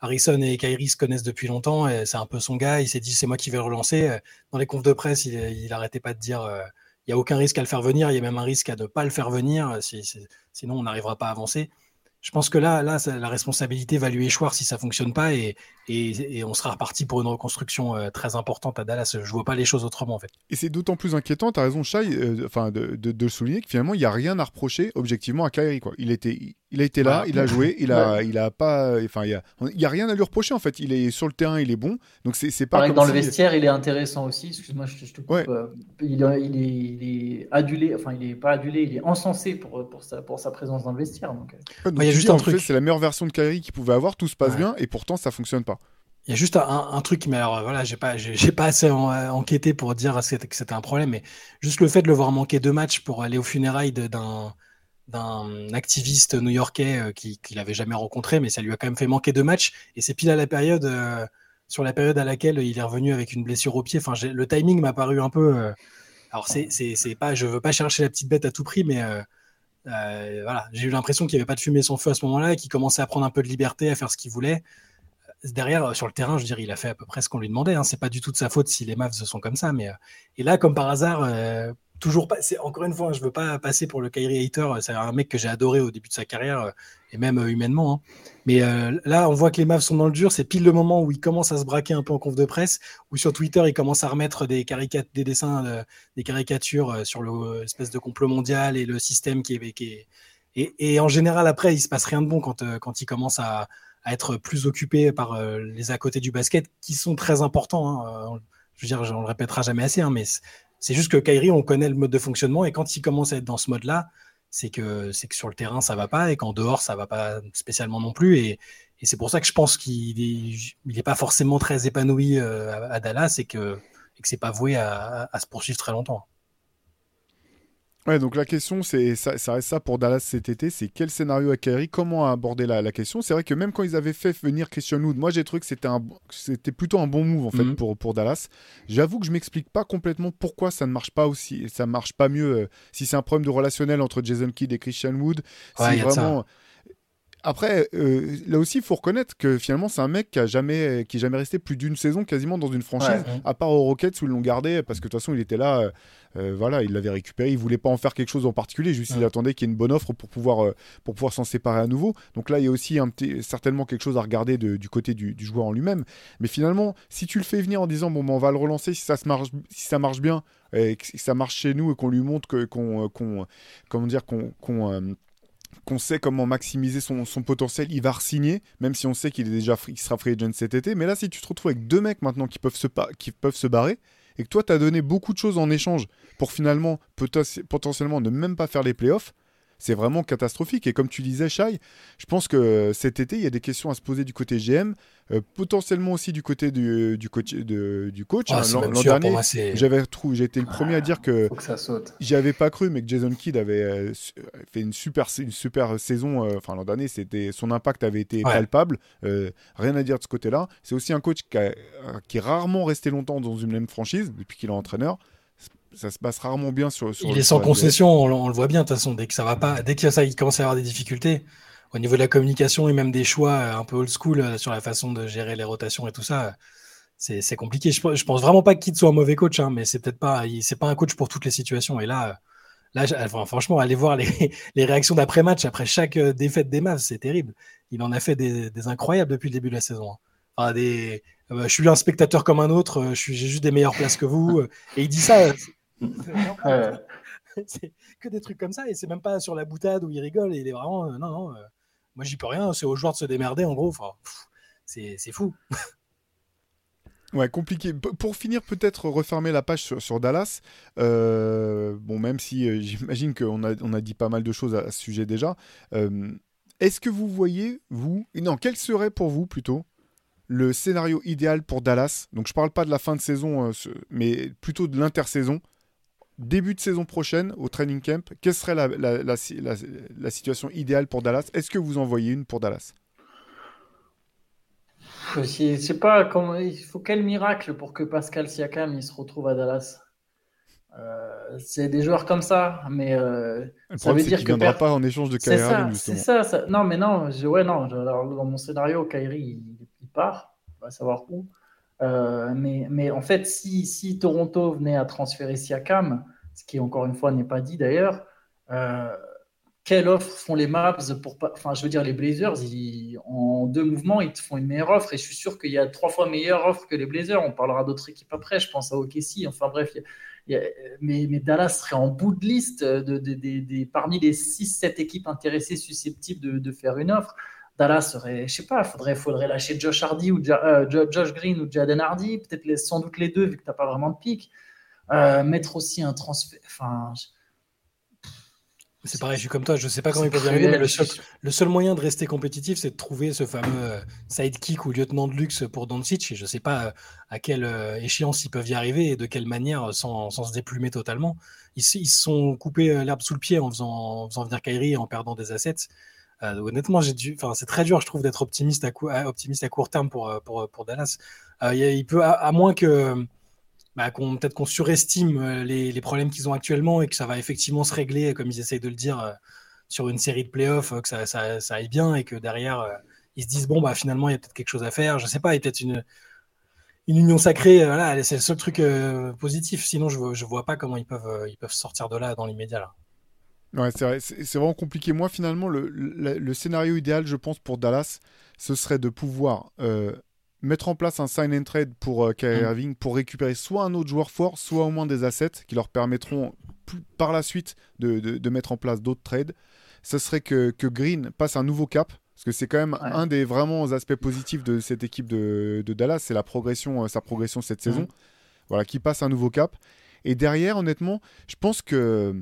Speaker 5: Harrison et Kyrie se connaissent depuis longtemps et c'est un peu son gars. Il s'est dit c'est moi qui vais le relancer. Dans les confs de presse, il, il pas de dire euh, il n'y a aucun risque à le faire venir, il y a même un risque à ne pas le faire venir, sinon on n'arrivera pas à avancer je pense que là, là, la responsabilité va lui échoir si ça fonctionne pas et, et, on sera reparti pour une reconstruction euh, très importante à Dallas. Je vois pas les choses autrement en fait.
Speaker 3: Et c'est d'autant plus inquiétant, tu as raison, Shai, euh, enfin de, de, le souligner que finalement il n'y a rien à reprocher objectivement à Kyrie. Quoi. Il, était, il a été là, il a joué, il a, il a pas, enfin il y a, il y a rien à lui reprocher en fait. Il est sur le terrain, il est bon, donc c'est pas.
Speaker 4: Comme dans le vestiaire, il est intéressant aussi. Excuse-moi, je, te coupe. Euh, il, il, est, il, est, adulé, enfin il est pas adulé, il est encensé pour, pour, sa, pour sa présence dans le vestiaire. Donc,
Speaker 3: a juste un truc. C'est la meilleure version de Kyrie qu'il pouvait avoir, tout se passe bien, et pourtant ça fonctionne pas.
Speaker 5: Il y a juste un, truc qui m'a. Voilà, j'ai pas, j'ai pas assez enquêté pour dire que c'était un problème, mais juste le fait de le voir manquer deux matchs pour aller au funérailles d'un d'un activiste new-yorkais euh, qu'il qui n'avait jamais rencontré, mais ça lui a quand même fait manquer deux matchs. Et c'est pile à la période, euh, sur la période à laquelle il est revenu avec une blessure au pied. Enfin, le timing m'a paru un peu. Euh, alors, c'est, c'est, pas, je veux pas chercher la petite bête à tout prix, mais voilà, j'ai eu l'impression qu'il n'y avait pas de fumée sans feu à ce moment-là, qu'il commençait à prendre un peu de liberté, à faire ce qu'il voulait derrière, sur le terrain, je dire, il a fait à peu près ce qu'on lui demandait. Hein. C'est pas du tout de sa faute si les Mavs sont comme ça. Mais, et là, comme par hasard, toujours pas. Encore une fois, je veux pas passer pour le Kyrie hater. C'est un mec que j'ai adoré au début de sa carrière euh, et même euh, humainement. Hein. Mais euh, là, on voit que les Mavs sont dans le dur. C'est pile le moment où il commence à se braquer un peu en conf de presse, où sur Twitter, il commence à remettre des, des dessins, des caricatures sur l'espèce de complot mondial et le système qui est. Qui. Et, en général, après, il se passe rien de bon quand, quand il commence à, être plus occupé par les à côté du basket, qui sont très importants. Hein. Je veux dire, on le répétera jamais assez, hein, mais c'est juste que Kyrie, on connaît le mode de fonctionnement et quand il commence à être dans ce mode-là, c'est que, c'est que sur le terrain, ça va pas et qu'en dehors, ça va pas spécialement non plus. Et, c'est pour ça que je pense qu'il n'est est pas forcément très épanoui euh, à, Dallas et que, et que pas voué à, se poursuivre très longtemps.
Speaker 3: Ouais, donc la question, c'est ça, ça, reste ça pour Dallas cet été, c'est quel scénario à Kyrie, comment aborder la, la question. C'est vrai que même quand ils avaient fait venir Christian Wood, moi j'ai trouvé que c'était un, c'était plutôt un bon move en fait mhm. pour, pour Dallas. J'avoue que je m'explique pas complètement pourquoi ça ne marche pas aussi, ça marche pas mieux. Euh, si c'est un problème de relationnel entre Jason Kidd et Christian Wood, c'est vraiment. Après, euh, là aussi, il faut reconnaître que finalement, c'est un mec qui a jamais, qui est jamais resté plus d'une saison quasiment dans une franchise, à part aux Rockets où ils l'ont gardé parce que de toute façon, il était là. Euh, euh, voilà, il l'avait récupéré. Il voulait pas en faire quelque chose en particulier, juste il attendait qu'il y ait une bonne offre pour pouvoir, pour pouvoir s'en séparer à nouveau. Donc là, il y a aussi un certainement quelque chose à regarder du côté du, joueur en lui-même. Mais finalement, si tu le fais venir en disant bon, ben, on va le relancer, si ça se marche, si ça marche bien, et que ça marche chez nous et qu'on lui montre que qu'on, comment dire, qu'on qu'on sait comment maximiser son, potentiel, il va re-signer, même si on sait qu'il est déjà sera free agent cet été. Mais là, si tu te retrouves avec deux mecs maintenant qui peuvent se, qui peuvent se barrer, et que toi, tu as donné beaucoup de choses en échange pour finalement potentiellement ne même pas faire les playoffs, c'est vraiment catastrophique. Et comme tu disais, Shai, je pense que cet été, il y a des questions à se poser du côté GM, euh, potentiellement aussi du côté du, du coach. De, du coach.
Speaker 5: Ah,
Speaker 3: hein. L'an dernier, j'avais été le premier à dire que
Speaker 4: Faut que ça saute.
Speaker 3: j'y avais pas cru, mais que Jason Kidd avait euh, su- fait une super, une super saison. euh, Enfin, l'an dernier, c'était son impact avait été
Speaker 5: Ouais.
Speaker 3: palpable. Euh, rien à dire de ce côté-là. C'est aussi un coach qui, a- euh, qui est rarement resté longtemps dans une même franchise depuis qu'il est entraîneur. Ça se passe rarement bien sur. sur
Speaker 5: Il est sans concession, on, le- on le voit bien de toute façon. Dès que ça va pas, dès que ça, il commence à avoir des difficultés au niveau de la communication et même des choix euh, un peu old school euh, sur la façon de gérer les rotations et tout ça, euh, c'est compliqué. Je, pense- je pense vraiment pas que Kidd soit un mauvais coach, hein, mais c'est peut-être pas, c'est pas un coach pour toutes les situations. Et là, là, j'- enfin, franchement, allez voir les, (laughs) les réactions d'après match après chaque défaite des Mavs, c'est terrible. Il en a fait des, des incroyables depuis le début de la saison. hein. Enfin, des, je suis un spectateur comme un autre, j'ai juste des meilleures places que vous. et il dit ça. (laughs) c'est que des trucs comme ça et c'est même pas sur la boutade où il rigole il est vraiment euh, non non euh, moi j'y peux rien c'est aux joueurs de se démerder en gros enfin c'est c'est fou (laughs)
Speaker 3: Ouais, compliqué. Pour finir, peut-être refermer la page sur, sur Dallas. euh, bon, même si euh, (laughs) j'imagine qu'on a, on a dit pas mal de choses à, à ce sujet déjà. euh, Est-ce que vous voyez, vous, non, quel serait pour vous plutôt le scénario idéal pour Dallas? Donc, je parle pas de la fin de saison, mais plutôt de l'intersaison. Début de saison prochaine au training camp, quelle serait la, la- la si- la- la situation idéale pour Dallas? Est-ce que vous en voyez une pour Dallas?
Speaker 4: Sais pas comment, il faut quel miracle pour que Pascal Siakam il se retrouve à Dallas? Euh, c'est des joueurs comme ça, mais euh,
Speaker 3: Le
Speaker 4: Ça veut
Speaker 3: c'est
Speaker 4: dire
Speaker 3: qu'il
Speaker 4: que
Speaker 3: viendra
Speaker 4: per-
Speaker 3: pas en échange de
Speaker 4: c'est
Speaker 3: Kyrie
Speaker 4: c'est ça, ça- Non, mais non, je- ouais, non. je- alors, dans mon scénario, Kyrie il, il part, on va savoir où. Euh, mais, mais en fait, si, si Toronto venait à transférer Siakam, ce qui encore une fois n'est pas dit d'ailleurs, euh, quelle offre font les Mavs pour. Enfin, je veux dire, les Blazers, en deux mouvements, ils te font une meilleure offre. Et je suis sûr qu'il y a trois fois meilleure offre que les Blazers. On parlera d'autres équipes après. Je pense à OKC. Enfin, bref. mais, Dallas serait en bout de liste de, de- de- parmi les 6-7 équipes intéressées susceptibles de faire une offre. Dallas serait, je sais pas, faudrait, faudrait lâcher Josh Hardy ou Ja- euh, Jo- Josh Green ou Jaden Hardy, peut-être les- sans doute les deux vu que tu n'as pas vraiment de pic. Euh, mettre aussi un transfert. Enfin,
Speaker 5: c'est pareil je suis comme toi je sais pas comment peuvent y arriver mais le seul, le seul moyen de rester compétitif c'est de trouver ce fameux euh, sidekick ou lieutenant de luxe pour Doncic et je sais pas à quelle échéance ils peuvent y arriver et de quelle manière sans, sans se déplumer totalement ils, se- sont coupés l'herbe sous le pied en faisant, en faisant venir Kyrie et en perdant des assets Euh, honnêtement, c'est très dur, je trouve, d'être optimiste à, court terme pour, euh, pour Dallas. Euh, il peut, à, moins que, bah, qu'on, peut-être qu'on surestime euh, les, problèmes qu'ils ont actuellement et que ça va effectivement se régler, comme ils essayent de le dire, euh, sur une série de playoffs, euh, que ça, aille bien et que derrière, euh, ils se disent, bon, bah, finalement, il y a peut-être quelque chose à faire. Je sais pas, il y a peut-être une, union sacrée. euh, c'est le seul truc euh, positif. Sinon, je, je vois pas comment ils peuvent, euh, sortir de là dans l'immédiat.
Speaker 3: Ouais, c'est vrai, vraiment compliqué. Moi, finalement, le, le- le scénario idéal, je pense, pour Dallas, ce serait de pouvoir euh, mettre en place un sign and trade pour euh, Kyrie
Speaker 5: Mm.
Speaker 3: Irving pour récupérer soit un autre joueur fort, soit au moins des assets qui leur permettront plus- par la suite de, de- de mettre en place d'autres trades. Ce serait que, que Green passe un nouveau cap. Parce que c'est quand même
Speaker 4: Ouais.
Speaker 3: un des vraiment aspects positifs de cette équipe de, de Dallas, c'est la progression, euh, sa progression cette saison.
Speaker 5: Mhm.
Speaker 3: Voilà, qui passe un nouveau cap. Et derrière, honnêtement, je pense que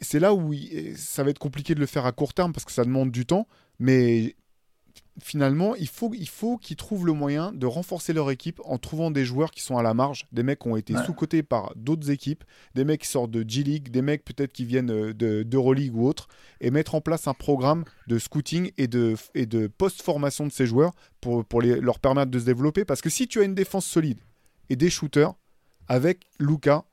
Speaker 3: c'est là où il- ça va être compliqué de le faire à court terme parce que ça demande du temps. Mais finalement, il faut, il faut qu'ils trouvent le moyen de renforcer leur équipe en trouvant des joueurs qui sont à la marge, des mecs qui ont été
Speaker 4: Ouais.
Speaker 3: sous-cotés par d'autres équipes, des mecs qui sortent de G-League, des mecs peut-être qui viennent euh, de- d'Euroleague ou autre, et mettre en place un programme de scouting et de, et de post-formation de ces joueurs pour, pour les- leur permettre de se développer. Parce que si tu as une défense solide et des shooters, avec Luca,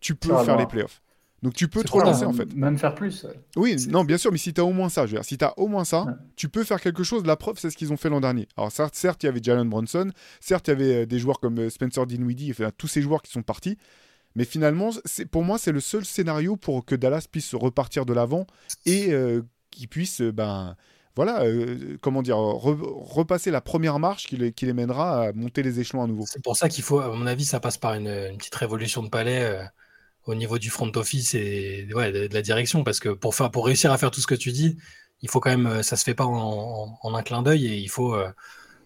Speaker 3: tu peux faire
Speaker 4: loin.
Speaker 3: les playoffs. Donc tu peux te relancer en fait.
Speaker 4: Même faire plus. ouais.
Speaker 3: Oui, non, bien sûr, mais si tu as au moins ça, je veux dire, si tu as au moins ça,
Speaker 4: Ouais.
Speaker 3: tu peux faire quelque chose. La preuve, c'est ce qu'ils ont fait l'an dernier. Alors, certes, certes, il y avait Jalen Bronson, certes, il y avait euh, des joueurs comme euh, Spencer Dinwiddie, enfin, tous ces joueurs qui sont partis. Mais finalement, pour moi, c'est le seul scénario pour que Dallas puisse repartir de l'avant et euh, qu'il puisse, euh, ben, voilà, euh, comment dire, re- repasser la première marche qui les, qui les mènera à monter les échelons à nouveau.
Speaker 5: C'est pour ça qu'il faut, à mon avis, ça passe par une, une petite révolution de palais euh, au niveau du front office et de, la direction. Parce que pour, faire, pour réussir à faire tout ce que tu dis, il faut quand même, euh, ça se fait pas en, un clin d'œil et il faut euh,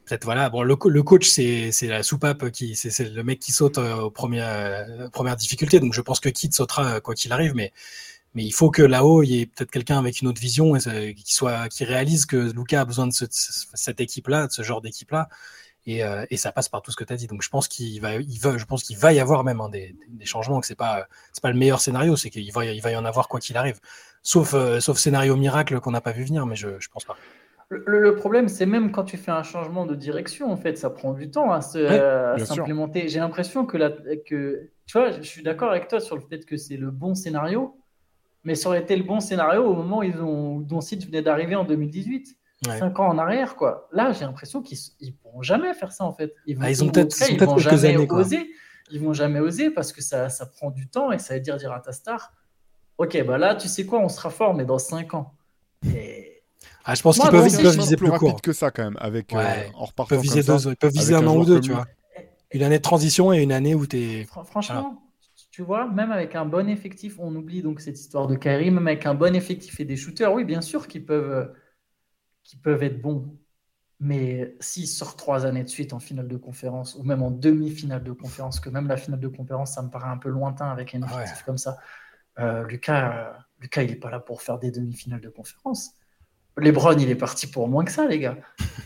Speaker 5: peut-être, voilà, bon, le, le coach, c'est la soupape qui, c'est le mec qui saute euh, aux premières, premières difficultés. Donc je pense que Kid sautera quoi qu'il arrive, mais Mais il faut que là-haut, il y ait peut-être quelqu'un avec une autre vision et qui, soit, qui réalise que Lucas a besoin de cette équipe-là, de ce genre d'équipe-là. Et, euh, et, ça passe par tout ce que tu as dit. Donc je pense qu'il va, il va, je pense qu'il va y avoir même hein, des, des, changements, que c'est pas, c'est pas le meilleur scénario, c'est qu'il va, il va y en avoir quoi qu'il arrive. Sauf, euh, sauf scénario miracle qu'on n'a pas vu venir, mais je, je pense pas.
Speaker 4: Le, problème, c'est même quand tu fais un changement de direction, en fait, ça prend du temps à, s'implémenter. J'ai l'impression que, la, que, tu vois, je suis d'accord avec toi sur le fait que c'est le bon scénario, mais ça aurait été le bon scénario au moment où ils ont, venait d'arriver en 2018. 5 ans en arrière, quoi. Là, j'ai l'impression qu'ils ne pourront jamais faire ça, en fait.
Speaker 5: Ils, vont, ah, ils ont peut-être vont
Speaker 4: jamais
Speaker 5: années,
Speaker 4: oser. Ils vont jamais oser parce que ça, ça, prend du temps et ça veut dire dire à ta star Ok, bah là, tu sais quoi, on sera fort, mais dans 5 ans. Et...
Speaker 5: Ah, je pense qu'ils peuvent, viser plus, court.
Speaker 3: que ça, quand même. Avec, euh, en
Speaker 5: ils peuvent viser, deux, ils peuvent viser un an ou deux, tu vois. Une année de transition et une année où tu es.
Speaker 4: Franchement, tu vois, même avec un bon effectif, on oublie donc cette histoire de Kairi, même avec un bon effectif et des shooters, oui, bien sûr qu'ils peuvent euh, qui peuvent être bons. Mais s'il sort trois années de suite en finale de conférence, ou même en demi-finale de conférence, que même la finale de conférence, ça me paraît un peu lointain avec un effectif comme ça. Euh, Lucas, euh, Lucas, il n'est pas là pour faire des demi-finales de conférence. Lebron, il est parti pour moins que ça, les gars.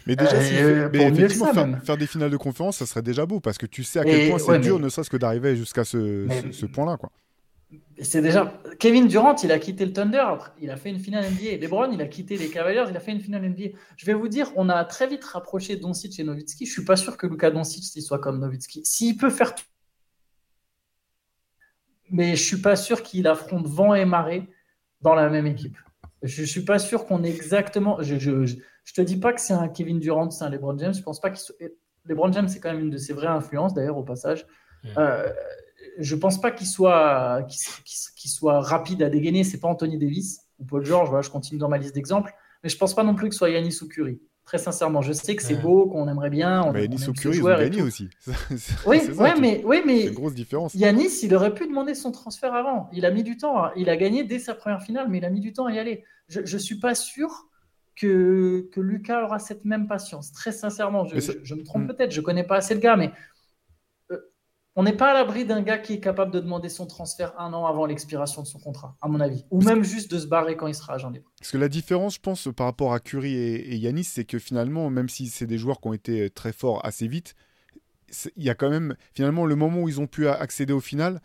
Speaker 3: Mais déjà, euh, effectivement, faire, des finales de conférence, ça serait déjà beau, parce que tu sais à quel point c'est dur, ne serait-ce que d'arriver jusqu'à ce, ce point-là. quoi
Speaker 4: c'est déjà Kevin Durant, il a quitté le Thunder, il a fait une finale NBA. LeBron, il a quitté les Cavaliers, il a fait une finale NBA. Je vais vous dire, on a très vite rapproché Doncic et Nowitzki. Je suis pas sûr que Luka Doncic soit comme Nowitzki. S'il peut faire tout, mais je suis pas sûr qu'il affronte vent et marée dans la même équipe. Je suis pas sûr qu'on est exactement. Je, je, te dis pas que c'est un Kevin Durant, c'est un LeBron James. Je pense pas qu'il soit. LeBron James, c'est quand même une de ses vraies influences, d'ailleurs, au passage. Euh, je pense pas qu'il soit, rapide à dégainer. C'est pas Anthony Davis ou Paul George. Voilà, je continue dans ma liste d'exemples. Mais je pense pas non plus que ce soit Yanis ou Curry. Très sincèrement, je sais que c'est beau, qu'on aimerait bien. On,
Speaker 3: Yanis ou Curry, ils ont gagné aussi. (laughs)
Speaker 4: oui, mais, oui, mais
Speaker 3: une grosse différence.
Speaker 4: Yanis, il aurait pu demander son transfert avant. Il a mis du temps. Il a gagné dès sa première finale, mais il a mis du temps à y aller. Je, ne suis pas sûr que, que Lucas aura cette même patience. Très sincèrement, je, je me trompe hmm. peut-être. Je connais pas assez de gars, mais on n'est pas à l'abri d'un gars qui est capable de demander son transfert un an avant l'expiration de son contrat, à mon avis. Ou même juste de se barrer quand il sera agent libre.
Speaker 3: Parce que la différence, je pense, par rapport à Curry et, Yanis, c'est que finalement, même si c'est des joueurs qui ont été très forts assez vite, il y a quand même, finalement, le moment où ils ont pu accéder au final,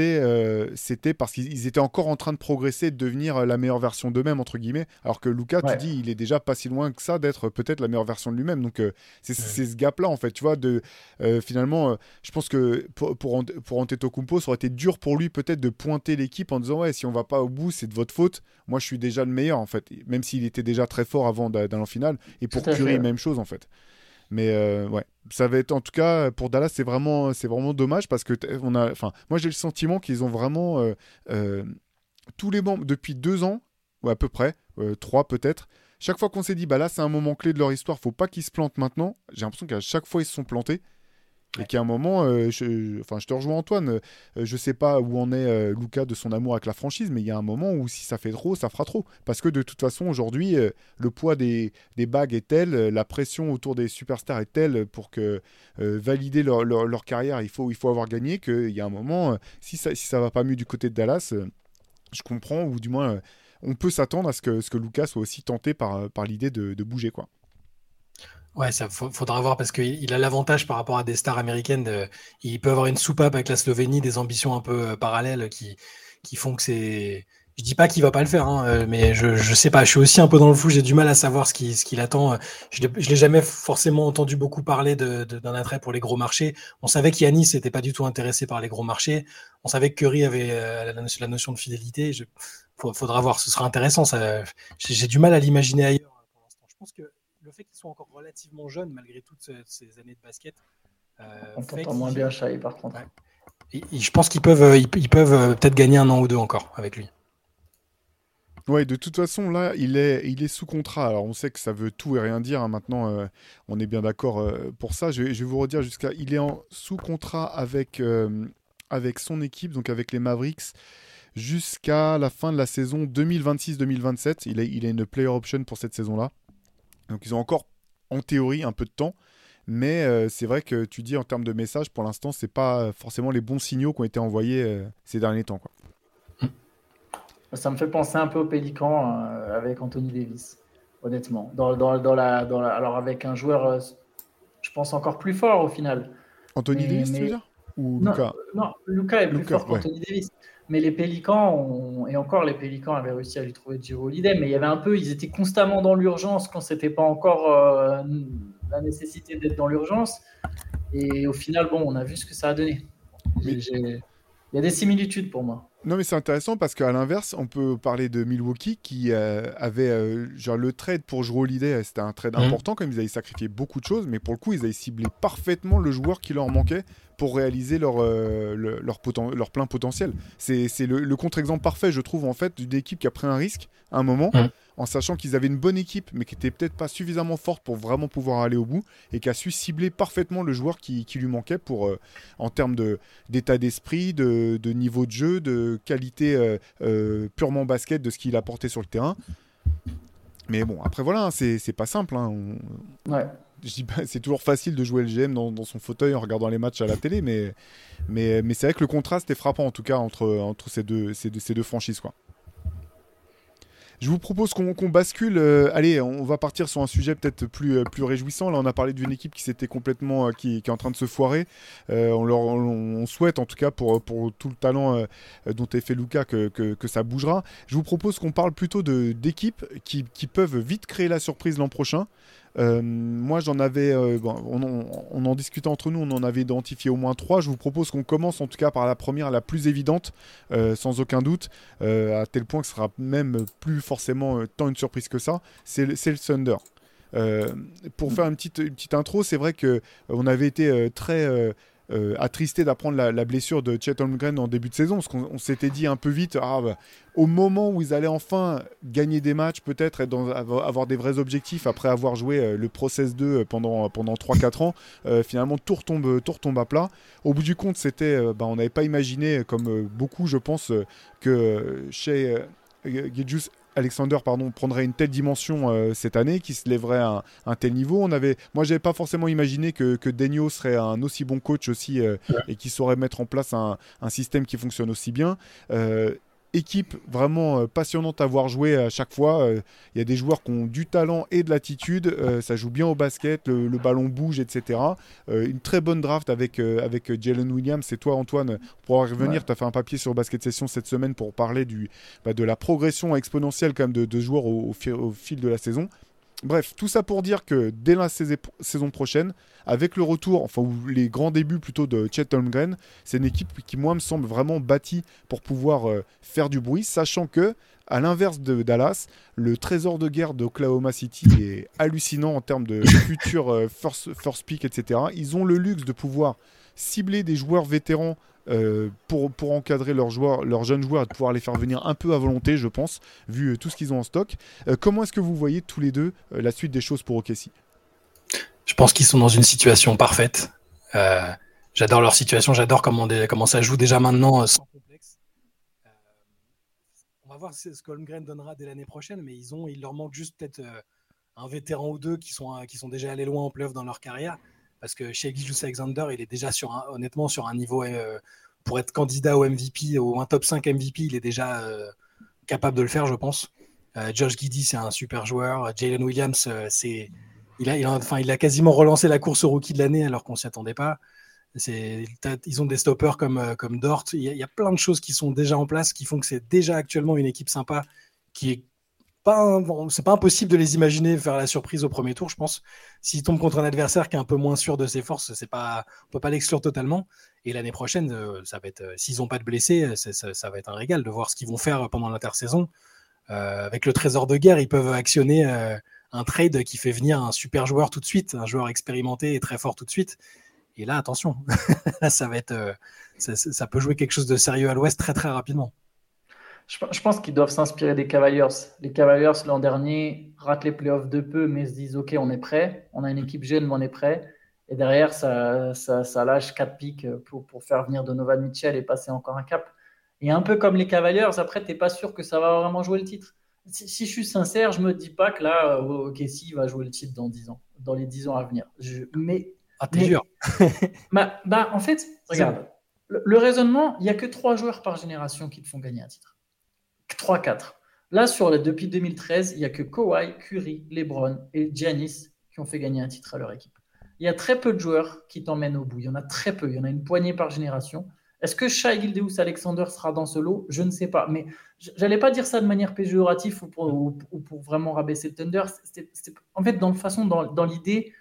Speaker 3: euh, c'était parce qu'ils étaient encore en train de progresser, de devenir euh, la meilleure version d'eux-mêmes, entre guillemets. Alors que Lucas, tu dis, il est déjà pas si loin que ça d'être peut-être la meilleure version de lui-même. Donc, euh, c'est ce gap-là, en fait, tu vois. De, finalement, je pense que pour, pour, pour Antetokounmpo, ça aurait été dur pour lui, peut-être, de pointer l'équipe en disant, ouais, si on va pas au bout, c'est de votre faute. Moi, je suis déjà le meilleur, en fait. Même s'il était déjà très fort avant d'aller en finale. Et pour Curry, même chose, en fait. Mais euh, ouais, ça va être en tout cas pour Dallas, c'est vraiment, dommage parce que on a, enfin, moi j'ai le sentiment qu'ils ont vraiment euh, euh, tous les membres depuis deux ans ou à peu près, trois peut-être. Chaque fois qu'on s'est dit bah là c'est un moment clé de leur histoire, faut pas qu'ils se plantent maintenant. J'ai l'impression qu'à chaque fois ils se sont plantés. Et qu'à un moment, euh, je, enfin, je te rejoins Antoine, euh, je sais pas où en est euh, Lucas de son amour avec la franchise, mais il y a un moment où si ça fait trop, ça fera trop. Parce que de toute façon, aujourd'hui, le poids des, des, bagues est tel, la pression autour des superstars est telle pour que valider leur, leur, carrière, il faut, il faut avoir gagné, qu'il y a un moment, si ça, si ça va pas mieux du côté de Dallas, je comprends, ou du moins, on peut s'attendre à ce que, ce que Lucas soit aussi tenté par, par l'idée de, de bouger, quoi.
Speaker 5: Ouais, ça faudra voir parce qu'il a l'avantage par rapport à des stars américaines. il peut avoir une soupape avec la Slovénie, des ambitions un peu euh, parallèles qui, qui font que c'est. Je dis pas qu'il va pas le faire, hein, euh, mais je, je sais pas. Je suis aussi un peu dans le flou. J'ai du mal à savoir ce qui ce qu'il attend. Je, je l'ai jamais forcément entendu beaucoup parler d'un de, d'un attrait pour les gros marchés. On savait qu'Yanis n'était pas du tout intéressé par les gros marchés. On savait que Curry avait euh, la, notion de fidélité. Il faudra voir. Ce sera intéressant. J'ai du mal à l'imaginer ailleurs. Je pense que le fait qu'ils soient encore relativement jeunes malgré toutes ces années de basket.
Speaker 4: Euh, On t'entend moins bien, Chai, par contre.
Speaker 5: je pense qu'ils peuvent, euh, ils, peuvent euh, peut-être gagner un an ou deux encore avec lui.
Speaker 3: Ouais, de toute façon, là, il est, il est sous contrat. Alors, on sait que ça veut tout et rien dire. Hein. Maintenant, on est bien d'accord pour ça. Je vais, je vais, vous redire jusqu'à. Il est en sous contrat avec, avec son équipe, donc avec les Mavericks, jusqu'à la fin de la saison 2026-2027. Il a, il a une player option pour cette saison-là. Donc ils ont encore, en théorie, un peu de temps. Mais euh, c'est vrai que tu dis en termes de messages, pour l'instant, c'est pas forcément les bons signaux qui ont été envoyés euh, ces derniers temps. Quoi.
Speaker 4: Ça me fait penser un peu au Pélican euh, avec Anthony Davis, honnêtement. Dans, dans, dans, la, dans la, alors avec un joueur, je pense, encore plus fort au final.
Speaker 3: Anthony Davis, tu veux dire? Ou
Speaker 4: non,
Speaker 3: Luca
Speaker 4: Non, Luca est plus fort qu'Anthony Davis. Mais les Pélicans, ont- et encore les Pélicans avaient réussi à lui trouver Giro Holiday, mais il y avait un peu, ils étaient constamment dans l'urgence quand c'était pas encore euh, la nécessité d'être dans l'urgence. Et au final, bon, on a vu ce que ça a donné. Il y a des similitudes pour moi.
Speaker 3: Non, mais c'est intéressant parce qu'à l'inverse, on peut parler de Milwaukee qui euh, avait euh, genre le trade pour jouer Holiday, c'était un trade
Speaker 5: Mhm.
Speaker 3: important comme ils avaient sacrifié beaucoup de choses, mais pour le coup, ils avaient ciblé parfaitement le joueur qui leur manquait pour réaliser leur, euh, le- leur, poten- leur plein potentiel. C'est le, le contre-exemple parfait, je trouve, en fait, d'une équipe qui a pris un risque à un moment,
Speaker 5: Mhm.
Speaker 3: en sachant qu'ils avaient une bonne équipe, mais qui était peut-être pas suffisamment forte pour vraiment pouvoir aller au bout, et qui a su cibler parfaitement le joueur qui, qui lui manquait pour, en termes de, d'état d'esprit, de, de niveau de jeu, de qualité euh, euh, purement basket de ce qu'il apportait sur le terrain. Mais bon, après voilà, hein, c'est pas simple. hein. On-
Speaker 4: Ouais.
Speaker 3: c'est toujours facile de jouer le GM dans, dans son fauteuil en regardant les matchs à la télé, mais, mais, mais c'est vrai que le contraste est frappant en tout cas entre, entre ces, deux, ces, deux, ces deux franchises. Quoi. Je vous propose qu'on bascule. euh, allez, on va partir sur un sujet peut-être plus, euh, plus réjouissant. Là, on a parlé d'une équipe qui s'était complètement, euh, qui, est en train de se foirer. On, souhaite, en tout cas, pour, pour tout le talent dont est fait Luca, que, que, ça bougera. Je vous propose qu'on parle plutôt d'équipes qui, qui peuvent vite créer la surprise l'an prochain. Euh, moi, j'en avais, euh, on, en- discutait entre nous, on en avait identifié au moins trois. Je vous propose qu'on commence en tout cas par la première, la plus évidente, euh, sans aucun doute, à tel point que ce sera même plus forcément tant une surprise que ça. C'est le, Thunder. Pour faire une petite, une petite intro, c'est vrai que on avait été très euh, euh, attristé d'apprendre la, blessure de Chet Holmgren en début de saison, parce qu'on on s'était dit un peu vite, ah, bah, au moment où ils allaient enfin gagner des matchs, peut-être avoir des vrais objectifs après avoir joué euh, le Process 2 pendant, pendant 3-4 ans, euh, finalement tout retombe, à plat. Au bout du compte, c'était, euh, bah, on n'avait pas imaginé, comme euh, beaucoup, je pense, euh, que euh, chez euh, Gilgeous Alexander pardon, prendrait une telle dimension euh, cette année, qui se lèverait à un, un tel niveau. On avait, moi, j'avais pas forcément imaginé que, que Denio serait un aussi bon coach aussi euh, et qui saurait mettre en place un, un système qui fonctionne aussi bien. Équipe vraiment euh, passionnante à voir jouer à chaque fois. Euh, Il y a des joueurs qui ont du talent et de l'attitude. Euh, ça joue bien au basket, le, le ballon bouge, etc. Une très bonne draft avec, avec Jalen Williams. C'est toi, Antoine, pour revenir.
Speaker 4: Ouais.
Speaker 3: Tu as fait un papier sur Basket Session cette semaine pour parler du, bah, de la progression exponentielle quand même de, de joueurs au, au fi- au fil de la saison. Bref, tout ça pour dire que dès la sais- saison prochaine, avec le retour, enfin ou les grands débuts plutôt de Chet Holmgren, c'est une équipe qui moi me semble vraiment bâtie pour pouvoir euh, faire du bruit, sachant que à l'inverse de Dallas, le trésor de guerre d'Oklahoma City est hallucinant en termes de (laughs) futur euh, first, first pick, etc. Ils ont le luxe de pouvoir cibler des joueurs vétérans euh, pour, encadrer leurs, joueurs, leurs jeunes joueurs et de pouvoir les faire venir un peu à volonté, je pense, vu euh, tout ce qu'ils ont en stock. Euh, comment est-ce que vous voyez tous les deux la suite des choses pour OKC
Speaker 5: Je pense qu'ils sont dans une situation parfaite. J'adore leur situation, j'adore comment, comment ça joue déjà maintenant sans complexe. On va voir ce ce qu'Holmgren donnera dès l'année prochaine, mais ils ont, il leur manque juste peut-être un vétéran ou deux qui sont, qui sont déjà allés loin en playoff dans leur carrière. Parce que chez Gilgeous Alexander, il est déjà sur un, honnêtement sur un niveau euh, pour être candidat au MVP, ou un top 5 MVP, il est déjà euh, capable de le faire, je pense. Euh, Josh Giddy, c'est un super joueur. Jalen Williams, euh, c'est il a, enfin, il a quasiment relancé la course au rookie de l'année alors qu'on s'y attendait pas. Ils ont des stoppers comme, euh, comme Dort. Il y, a, il y a plein de choses qui sont déjà en place qui font que c'est déjà actuellement une équipe sympa qui est c'est pas impossible de les imaginer faire la surprise au premier tour, je pense. S'ils tombent contre un adversaire qui est un peu moins sûr de ses forces, c'est pas, peut pas l'exclure totalement. Et l'année prochaine, euh, ça va être, euh, s'ils ont pas de blessés, euh, ça, va être un régal de voir ce qu'ils vont faire pendant l'intersaison. Avec le trésor de guerre, ils peuvent actionner un trade qui fait venir un super joueur tout de suite, un joueur expérimenté et très fort tout de suite. Et là, attention, (laughs) ça va être, ça peut jouer quelque chose de sérieux à l'Ouest très très rapidement.
Speaker 4: Je, je pense qu'ils doivent s'inspirer des Cavaliers. Les Cavaliers, l'an dernier, ratent les playoffs de peu, mais se disent OK, on est prêt. On a une équipe jeune, mais on est prêt. Et derrière, ça, ça, ça lâche 4 pics pour, pour faire venir Donovan Mitchell et passer encore un cap. Et un peu comme les Cavaliers, après, tu n'es pas sûr que ça va vraiment jouer le titre. Si, si je suis sincère, je me dis pas que là, euh, OKC va jouer le titre dans 10 ans, dans les 10 ans à venir. Je- mais
Speaker 5: Ah, t'es dur. (laughs)
Speaker 4: bah, bah, en fait, regarde, le, le raisonnement, il n'y a que trois joueurs par génération qui te font gagner un titre. 3-4. Là, sur les, depuis 2013, il n'y a que Kawhi, Curry, LeBron et Giannis qui ont fait gagner un titre à leur équipe. Il y a très peu de joueurs qui t'emmènent au bout. Il y en a très peu. Il y en a une poignée par génération. Est-ce que Shai Gildeus Alexander sera dans ce lot? Je ne sais pas. Mais j'allais pas dire ça de manière péjorative ou pour, vraiment rabaisser le Thunder. en fait, dans, façon, dans, l'idée,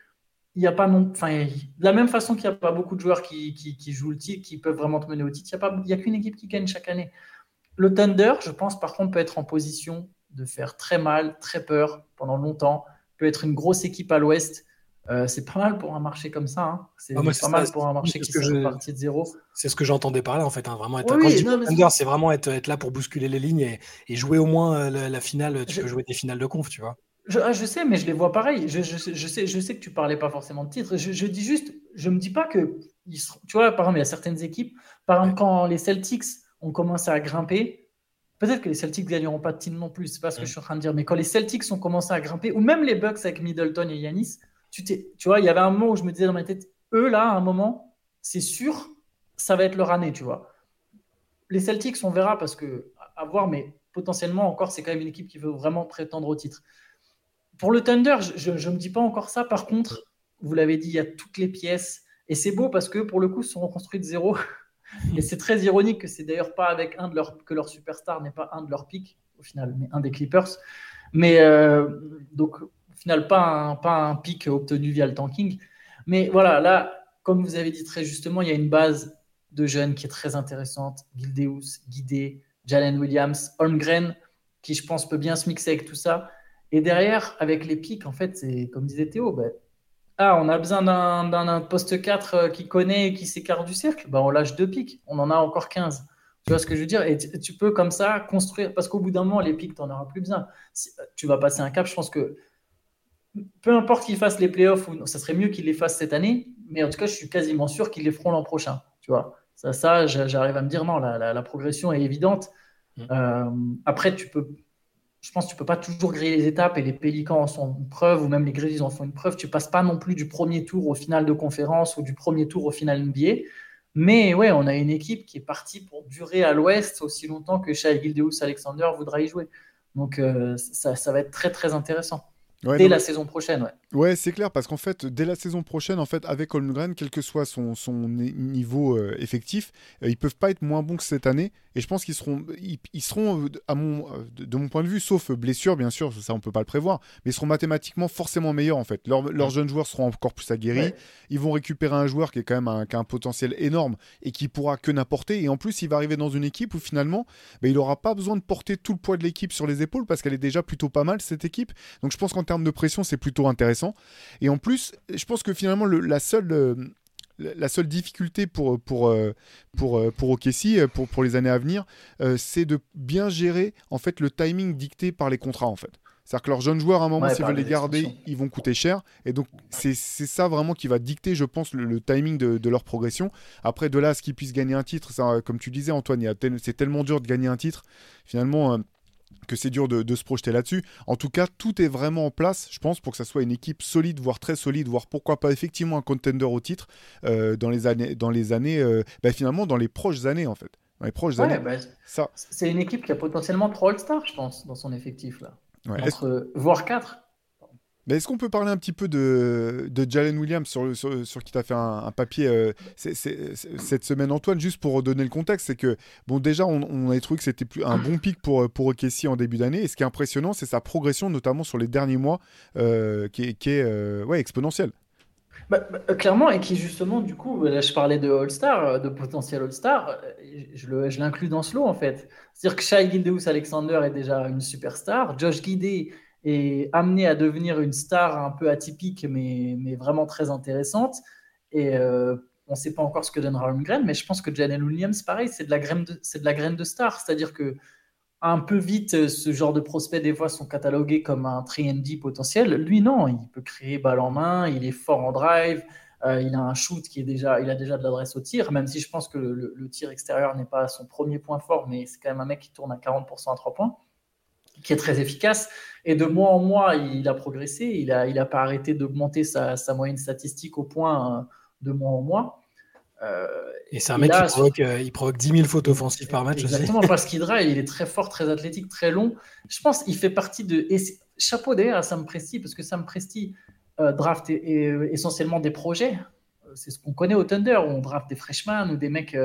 Speaker 4: il n'y a pas non. Enfin, de la même façon qu'il n'y a pas beaucoup de joueurs qui, jouent le titre, qui peuvent vraiment te mener au titre, il n'y a, a qu'une équipe qui gagne chaque année. Le Thunder, je pense, par contre, peut être en position de faire très mal, très peur pendant longtemps, peut être une grosse équipe à l'ouest. Euh, c'est pas mal pour un marché comme ça. Hein. C'est ah, pas mal pour un marché qui est parti de zéro.
Speaker 5: C'est ce que j'entendais parler en fait. Hein. Vraiment être, Thunder, c'est vraiment être, être, là pour bousculer les lignes et, jouer au moins euh, la, finale. Tu peux jouer des finales de conf, tu vois.
Speaker 4: Ah, je, sais, mais je les vois pareil. Je, je, sais, je sais que tu parlais pas forcément de titre. Je, dis juste, je me dis pas que. tu vois, par exemple, il y a certaines équipes. Par exemple, quand les Celtics ont commencé à grimper, Peut-être que les Celtics gagneront pas de titre non plus, c'est pas ce que je suis en train de dire. Mais quand les Celtics ont commencé à grimper, ou même les Bucks avec Middleton et Yanis, tu, tu vois, il y avait un moment où je me disais dans ma tête, eux là, à un moment, c'est sûr, ça va être leur année, tu vois. Les Celtics, on verra parce que à voir, mais potentiellement encore, c'est quand même une équipe qui veut vraiment prétendre au titre. Pour le Thunder, je ne me dis pas encore ça. Par contre, vous l'avez dit, il y a toutes les pièces. Et c'est beau parce que pour le coup, ils sont reconstruits de zéro. Et c'est très ironique que c'est d'ailleurs pas avec un de leurs que leur superstar n'est pas un de leurs pics au final, mais un des Clippers. Mais euh, donc au final pas un pic obtenu via le tanking. Mais voilà, là, comme vous avez dit très justement, il y a une base de jeunes qui est très intéressante. Gildeus, Guidé, Jalen Williams, Holmgren, qui je pense peut bien se mixer avec tout ça. Et derrière, avec les pics, en fait, c'est comme disait Théo, bah, ah, on a besoin d'un poste 4 euh, qui connaît et qui s'écarte du cercle. Ben, on lâche deux pics. On en a encore 15. Tu vois ce que je veux dire? Et tu peux comme ça construire. Parce qu'au bout d'un moment, les pics, tu n'en auras plus besoin. Euh, tu vas passer un cap. Je pense que peu importe qu'ils fassent les playoffs, ou ça serait mieux qu'ils les fassent cette année. Mais en tout cas, je suis quasiment sûr qu'ils les feront l'an prochain. Tu vois Ça, ça j'arrive à me dire non, la, progression est évidente. Mmh. Euh, après, tu peux je pense que tu peux pas toujours griller les étapes et les Pélicans en sont une preuve, ou même les Grizzlies en font une preuve. Tu passes pas non plus du premier tour au final de conférence ou du premier tour au final NBA. Mais ouais, on a une équipe qui est partie pour durer à l'ouest aussi longtemps que Shai Gildeus Alexander voudra y jouer. Donc euh, ça, ça va être très très intéressant dès la saison prochaine, ouais.
Speaker 3: Ouais, c'est clair, parce qu'en fait, dès la saison prochaine, en fait, avec Holmgren, quel que soit son, son niveau euh, effectif, euh, ils peuvent pas être moins bons que cette année. Et je pense qu'ils seront, ils, seront euh, à mon, de, mon point de vue, sauf blessure, bien sûr, ça on peut pas le prévoir, mais ils seront mathématiquement forcément meilleurs en fait. leurs jeunes joueurs seront encore plus aguerris. Ils vont récupérer un joueur qui est quand même un, qui a un potentiel énorme et qui pourra que n'apporter. Et en plus, il va arriver dans une équipe où finalement, bah, il aura pas besoin de porter tout le poids de l'équipe sur les épaules parce qu'elle est déjà plutôt pas mal cette équipe. Donc je pense qu'en termes de pression, c'est plutôt intéressant. Et en plus, je pense que finalement, la seule euh, la seule difficulté pour pour euh, pour euh, pour OKC pour, pour les années à venir, c'est de bien gérer en fait le timing dicté par les contrats en fait. C'est-à-dire que leurs jeunes joueurs, à un moment, s'ils veulent les garder, ils vont coûter cher. Et donc, c'est ça vraiment qui va dicter, je pense, le, timing de, de, leur progression. Après, de là à ce qu'ils puissent gagner un titre, ça, comme tu disais, Antoine, c'est tellement dur de gagner un titre. Finalement, que c'est dur de, se projeter là-dessus. En tout cas, tout est vraiment en place, je pense, pour que ça soit une équipe solide, voire très solide, voire pourquoi pas effectivement un contender au titre euh, dans les années, dans les années euh, bah, finalement dans les proches années en fait. Dans les proches années.
Speaker 4: Bah, ça. C'est une équipe qui a potentiellement trois All-Stars, je pense, dans son effectif là. Entre, voire quatre.
Speaker 3: Est-ce qu'on peut parler un petit peu de, de Jalen Williams sur, sur, qui tu as fait un, papier euh, cette semaine, Antoine, juste pour redonner le contexte C'est que, bon, déjà, on, on avait trouvé que c'était un bon pic pour, pour Okessi en début d'année. Et ce qui est impressionnant, c'est sa progression, notamment sur les derniers mois, euh, qui est, qui est euh, ouais, exponentielle.
Speaker 4: Bah, bah, clairement, et qui justement, du coup, là je parlais de All-Star, de potentiel All-Star, je l'inclus dans ce lot en fait. C'est-à-dire que Shai Gildeus Alexander est déjà une superstar, Josh Guidé et amené à devenir une star un peu atypique, mais, mais vraiment très intéressante. Et euh, on ne sait pas encore ce que donnera Holmgren, mais je pense que Janelle Williams, pareil, c'est de la graine de, c'est de la graine de star. C'est-à-dire que un peu vite, ce genre de prospects, des fois, sont catalogués comme un 3D potentiel. Lui, non, il peut créer balle en main, il est fort en drive, euh, il a un shoot qui est déjà, il a déjà de l'adresse au tir, même si je pense que le, le tir extérieur n'est pas son premier point fort, mais c'est quand même un mec qui tourne à 40% à 3 points qui est très efficace. Et de mois en mois, il a progressé. Il n'a il a pas arrêté d'augmenter sa, sa, moyenne statistique au point euh, de mois en mois.
Speaker 5: et c'est un mec qui provoque, il provoque 10 000 fautes offensives par match
Speaker 4: exactement, parce (laughs) qu'il drive, il est très fort, très athlétique, très long. Je pense qu'il fait partie de. Et chapeau d'ailleurs à Sam Presti, parce que Sam Presti draft essentiellement des projets. C'est ce qu'on connaît au Thunder, où on draft des freshmen ou des mecs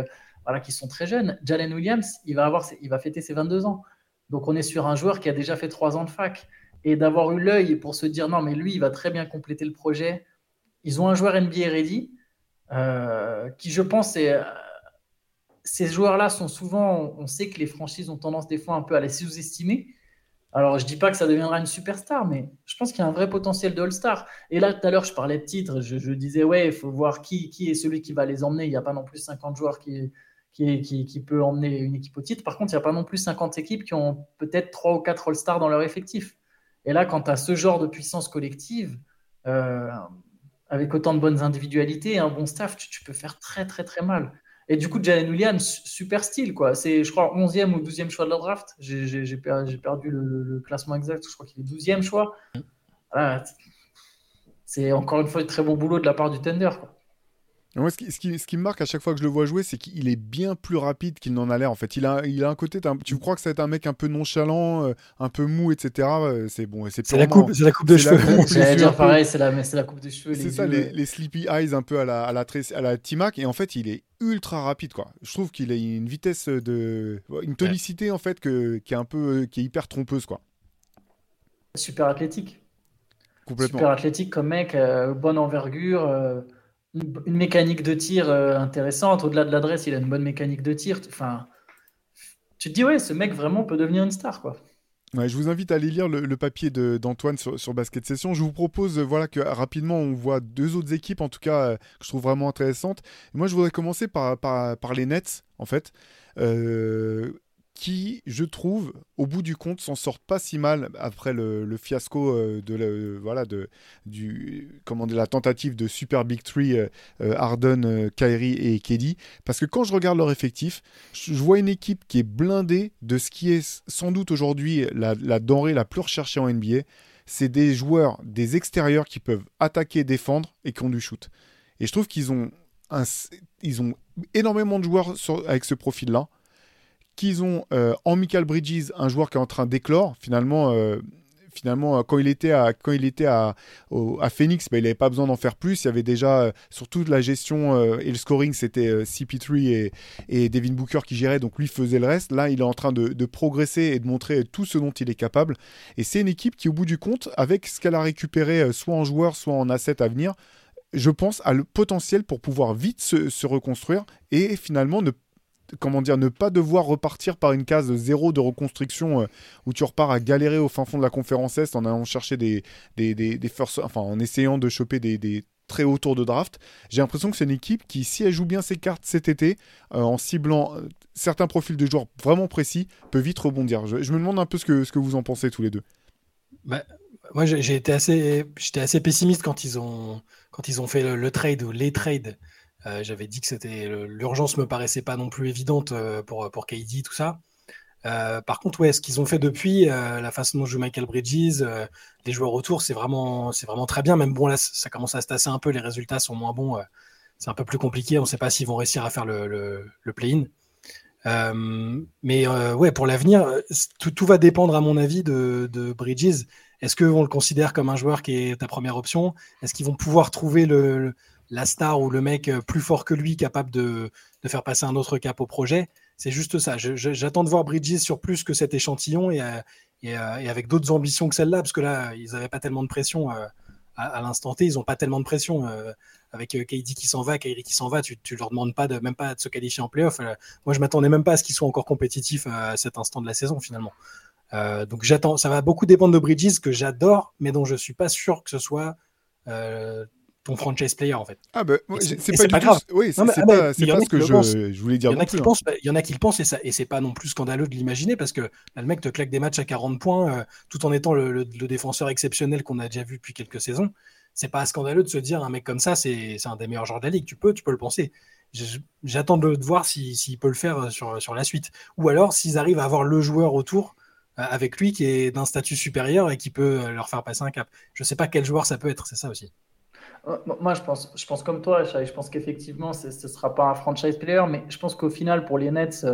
Speaker 4: voilà, qui sont très jeunes. Jalen Williams, il va, avoir, il va fêter ses 22 ans. Donc on est sur un joueur qui a déjà fait 3 ans de fac. Et d'avoir eu l'œil pour se dire non, mais lui, il va très bien compléter le projet. Ils ont un joueur NBA ready, euh, qui je pense est. Ces joueurs-là sont souvent. On sait que les franchises ont tendance des fois un peu à les sous-estimer. Alors, je dis pas que ça deviendra une superstar, mais je pense qu'il y a un vrai potentiel de All-Star. Et là, tout à l'heure, je parlais de titres. Je, disais, ouais, il faut voir qui, qui est celui qui va les emmener. Il n'y a pas non plus 50 joueurs qui, qui, peut emmener une équipe au titre. Par contre, il n'y a pas non plus 50 équipes qui ont peut-être 3 ou 4 All-Stars dans leur effectif. Et là, quand tu as ce genre de puissance collective, euh, avec autant de bonnes individualités et un bon staff, tu, peux faire très, très, très mal. Et du coup, Jalen Williams, super style, quoi. C'est, je crois, 11e ou 12e choix de la draft. J'ai perdu le, classement exact. Je crois qu'il est 12e choix. c'est encore une fois un très bon boulot de la part du Tender, quoi
Speaker 3: ce, qui, ce, qui, me marque à chaque fois que je le vois jouer, c'est qu'il est bien plus rapide qu'il n'en a l'air. En fait, il a, il a un côté. Tu crois que ça va être un mec un peu nonchalant, euh, un peu mou, etc. Euh, c'est bon.
Speaker 5: C'est la coupe, c'est la coupe de cheveux.
Speaker 4: J'allais dire pareil, c'est la, la, coupe de cheveux.
Speaker 3: C'est ça, les, sleepy eyes un peu à la, à la, à la T-Mac. Et en fait, il est ultra rapide, quoi. Je trouve qu'il a une vitesse de, une tonicité en fait que, qui est un peu, qui est hyper trompeuse, quoi.
Speaker 4: Super athlétique.
Speaker 3: Complètement.
Speaker 4: Super athlétique comme mec, euh, bonne envergure une mécanique de tir euh, intéressante. Au-delà de l'adresse, il a une bonne mécanique de tir. Enfin, tu te dis, ouais, ce mec vraiment peut devenir une star, quoi.
Speaker 3: je vous invite à aller lire le, papier d'Antoine sur, Basket Session. Je vous propose voilà, que rapidement on voit deux autres équipes, en tout cas, euh, que je trouve vraiment intéressantes. moi, je voudrais commencer par, par, les Nets, en fait. Euh, qui, je trouve, au bout du compte, s'en sortent pas si mal après le, fiasco euh, de, voilà, de du, comment dire, la tentative de Super Big Three euh, euh, Harden, Kyrie et Keddy. Parce que quand je regarde leur effectif, je vois une équipe qui est blindée de ce qui est sans doute aujourd'hui la, la denrée la plus recherchée en NBA. C'est des joueurs, des extérieurs qui peuvent attaquer, défendre et qui ont du shoot. Et je trouve qu'ils ont, ils ont énormément de joueurs avec ce profil-là qu'ils ont euh, en Michael Bridges un joueur qui est en train d'éclore. Finalement, euh, finalement, euh, quand il était à, quand il était à, Phoenix, bah, il n'avait pas besoin d'en faire plus. Il y avait déjà, surtout de la gestion et le scoring, c'était CP3 et, Devin Booker qui géraient, donc lui faisait le reste. Là, il est en train de, progresser et de montrer tout ce dont il est capable. Et c'est une équipe qui, au bout du compte, avec ce qu'elle a récupéré, soit en joueurs, soit en assets à venir, je pense, a le potentiel pour pouvoir vite se, se reconstruire et finalement ne comment dire, ne pas devoir repartir par une case zéro de reconstruction euh, où tu repars à galérer au fin fond de la conférence Est en allant chercher des, des, des, enfin, en essayant de choper des, très hauts tours de draft. J'ai l'impression que c'est une équipe qui, si elle joue bien ses cartes cet été, euh, en ciblant euh, certains profils de joueurs vraiment précis, peut vite rebondir. Je, me demande un peu ce que, ce que vous en pensez tous les deux.
Speaker 5: Bah, moi, assez, j'étais assez pessimiste quand ils ont, quand ils ont fait le trade ou les trades euh, j'avais dit que c'était l'urgence me paraissait pas non plus évidente euh, pour, pour KD, tout ça. Euh, par contre, ouais, ce qu'ils ont fait depuis, la façon dont joue Michael Bridges, les joueurs autour, c'est vraiment, c'est vraiment très bien. Même bon, là, ça commence à se tasser un peu, les résultats sont moins bons, c'est un peu plus compliqué. On ne sait pas s'ils vont réussir à faire le, le, play-in. mais ouais, pour l'avenir, tout, tout, va dépendre, à mon avis, de, de Bridges. Est-ce qu'on le considère comme un joueur qui est ta première option? Est-ce qu'ils vont pouvoir trouver le, la star ou le mec euh, plus fort que lui capable de, faire passer un autre cap au projet. C'est juste ça. J'attends de voir Bridges sur plus que cet échantillon et, euh, euh, et, avec d'autres ambitions que celle-là, parce que là, ils n'avaient pas tellement de pression à, l'instant T. Ils n'ont pas tellement de pression. avec KD qui s'en va, Kyrie qui s'en va, tu, ne leur demandes pas de, même pas de se qualifier en playoff. moi, je m'attendais même pas à ce qu'ils soient encore compétitifs à cet instant de la saison, finalement. donc j'attends, ça va beaucoup dépendre de Bridges que j'adore, mais dont je suis pas sûr que ce soit franchise player en fait.
Speaker 3: Ah bah, c'est pas, grave. Oui, c'est ah, pas, ce que je, voulais dire.
Speaker 5: Il y en a qui pensent, il y en a qui le pensent et, ça, et c'est pas non plus scandaleux de l'imaginer parce que le mec te claque des matchs à 40 points euh, tout en étant le, défenseur exceptionnel qu'on a déjà vu depuis quelques saisons. C'est pas scandaleux de se dire un mec comme ça, c'est un des meilleurs joueurs de la ligue. Tu peux, tu peux le penser. J'attends de, voir s'il peut le faire euh, sur, sur la suite. Ou alors s'ils arrivent à avoir le joueur autour euh, avec lui qui est d'un statut supérieur et qui peut leur faire passer un cap. Je sais pas quel joueur ça peut être, c'est ça aussi.
Speaker 4: Moi, je pense, je pense comme toi, Je pense qu'effectivement, ce ne sera pas un franchise player, mais je pense qu'au final, pour les Nets,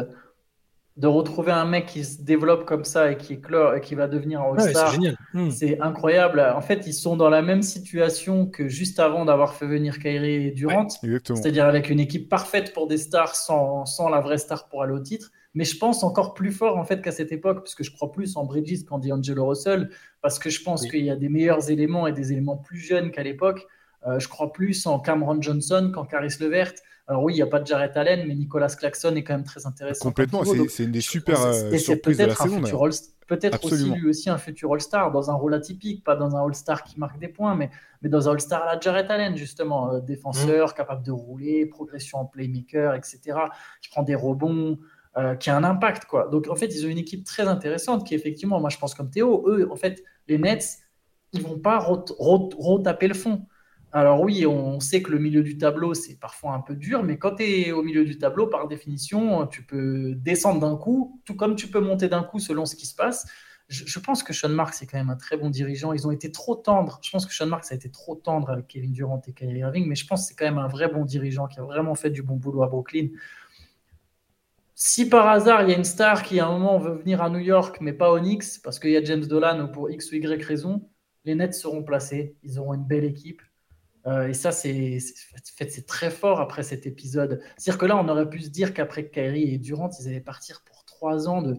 Speaker 4: de retrouver un mec qui se développe comme ça et qui et qui va devenir un All-Star, hmm. c'est incroyable. En fait, ils sont dans la même situation que juste avant d'avoir fait venir Kyrie et Durant, c'est-à-dire avec une équipe parfaite pour des stars sans, sans, la vraie star pour aller au titre. Mais je pense encore plus fort en fait qu'à cette époque, puisque je crois plus en Bridges qu'en D'Angelo Russell, parce que je pense qu'il y a des meilleurs éléments et des éléments plus jeunes qu'à l'époque. Euh, je crois plus en Cameron Johnson qu'en Caris Levert. Alors oui, il n'y a pas de Jarrett Allen, mais Nicolas Claxon est quand même très intéressant.
Speaker 3: Complètement, c'est une des super euh, surprises de la saison.
Speaker 4: Peut-être aussi lui aussi un futur All-Star dans un rôle atypique, pas dans un All-Star qui marque des points, mais, mais dans un All-Star à la Jarrett Allen, justement, euh, défenseur, mm. capable de rouler, progression en playmaker, etc., qui prend des rebonds, qui a un impact. quoi. Donc en fait, ils ont une équipe très intéressante qui, effectivement, moi je pense comme Théo, eux, en fait, les Nets, ils vont pas retaper le fond. Alors oui, on sait que le milieu du tableau, c'est parfois un peu dur, mais quand tu es au milieu du tableau, par définition, tu peux descendre d'un coup, tout comme tu peux monter d'un coup selon ce qui se passe. Je, pense que Sean Marks est quand même un très bon dirigeant. Ils ont été trop tendres. Je pense que Sean Marks a été trop tendre avec Kevin Durant et Kyrie Irving, mais je pense que c'est quand même un vrai bon dirigeant qui a vraiment fait du bon boulot à Brooklyn. Si par hasard, il y a une star qui à un moment veut venir à New York, mais pas au Knicks, parce qu'il y a James Dolan ou pour X ou Y raison, les Nets seront placés. Ils auront une belle équipe. Euh, et ça, c'est c'est très fort après cet épisode. C'est-à-dire que là, on aurait pu se dire qu'après Kyrie et Durant, ils allaient partir pour trois ans de,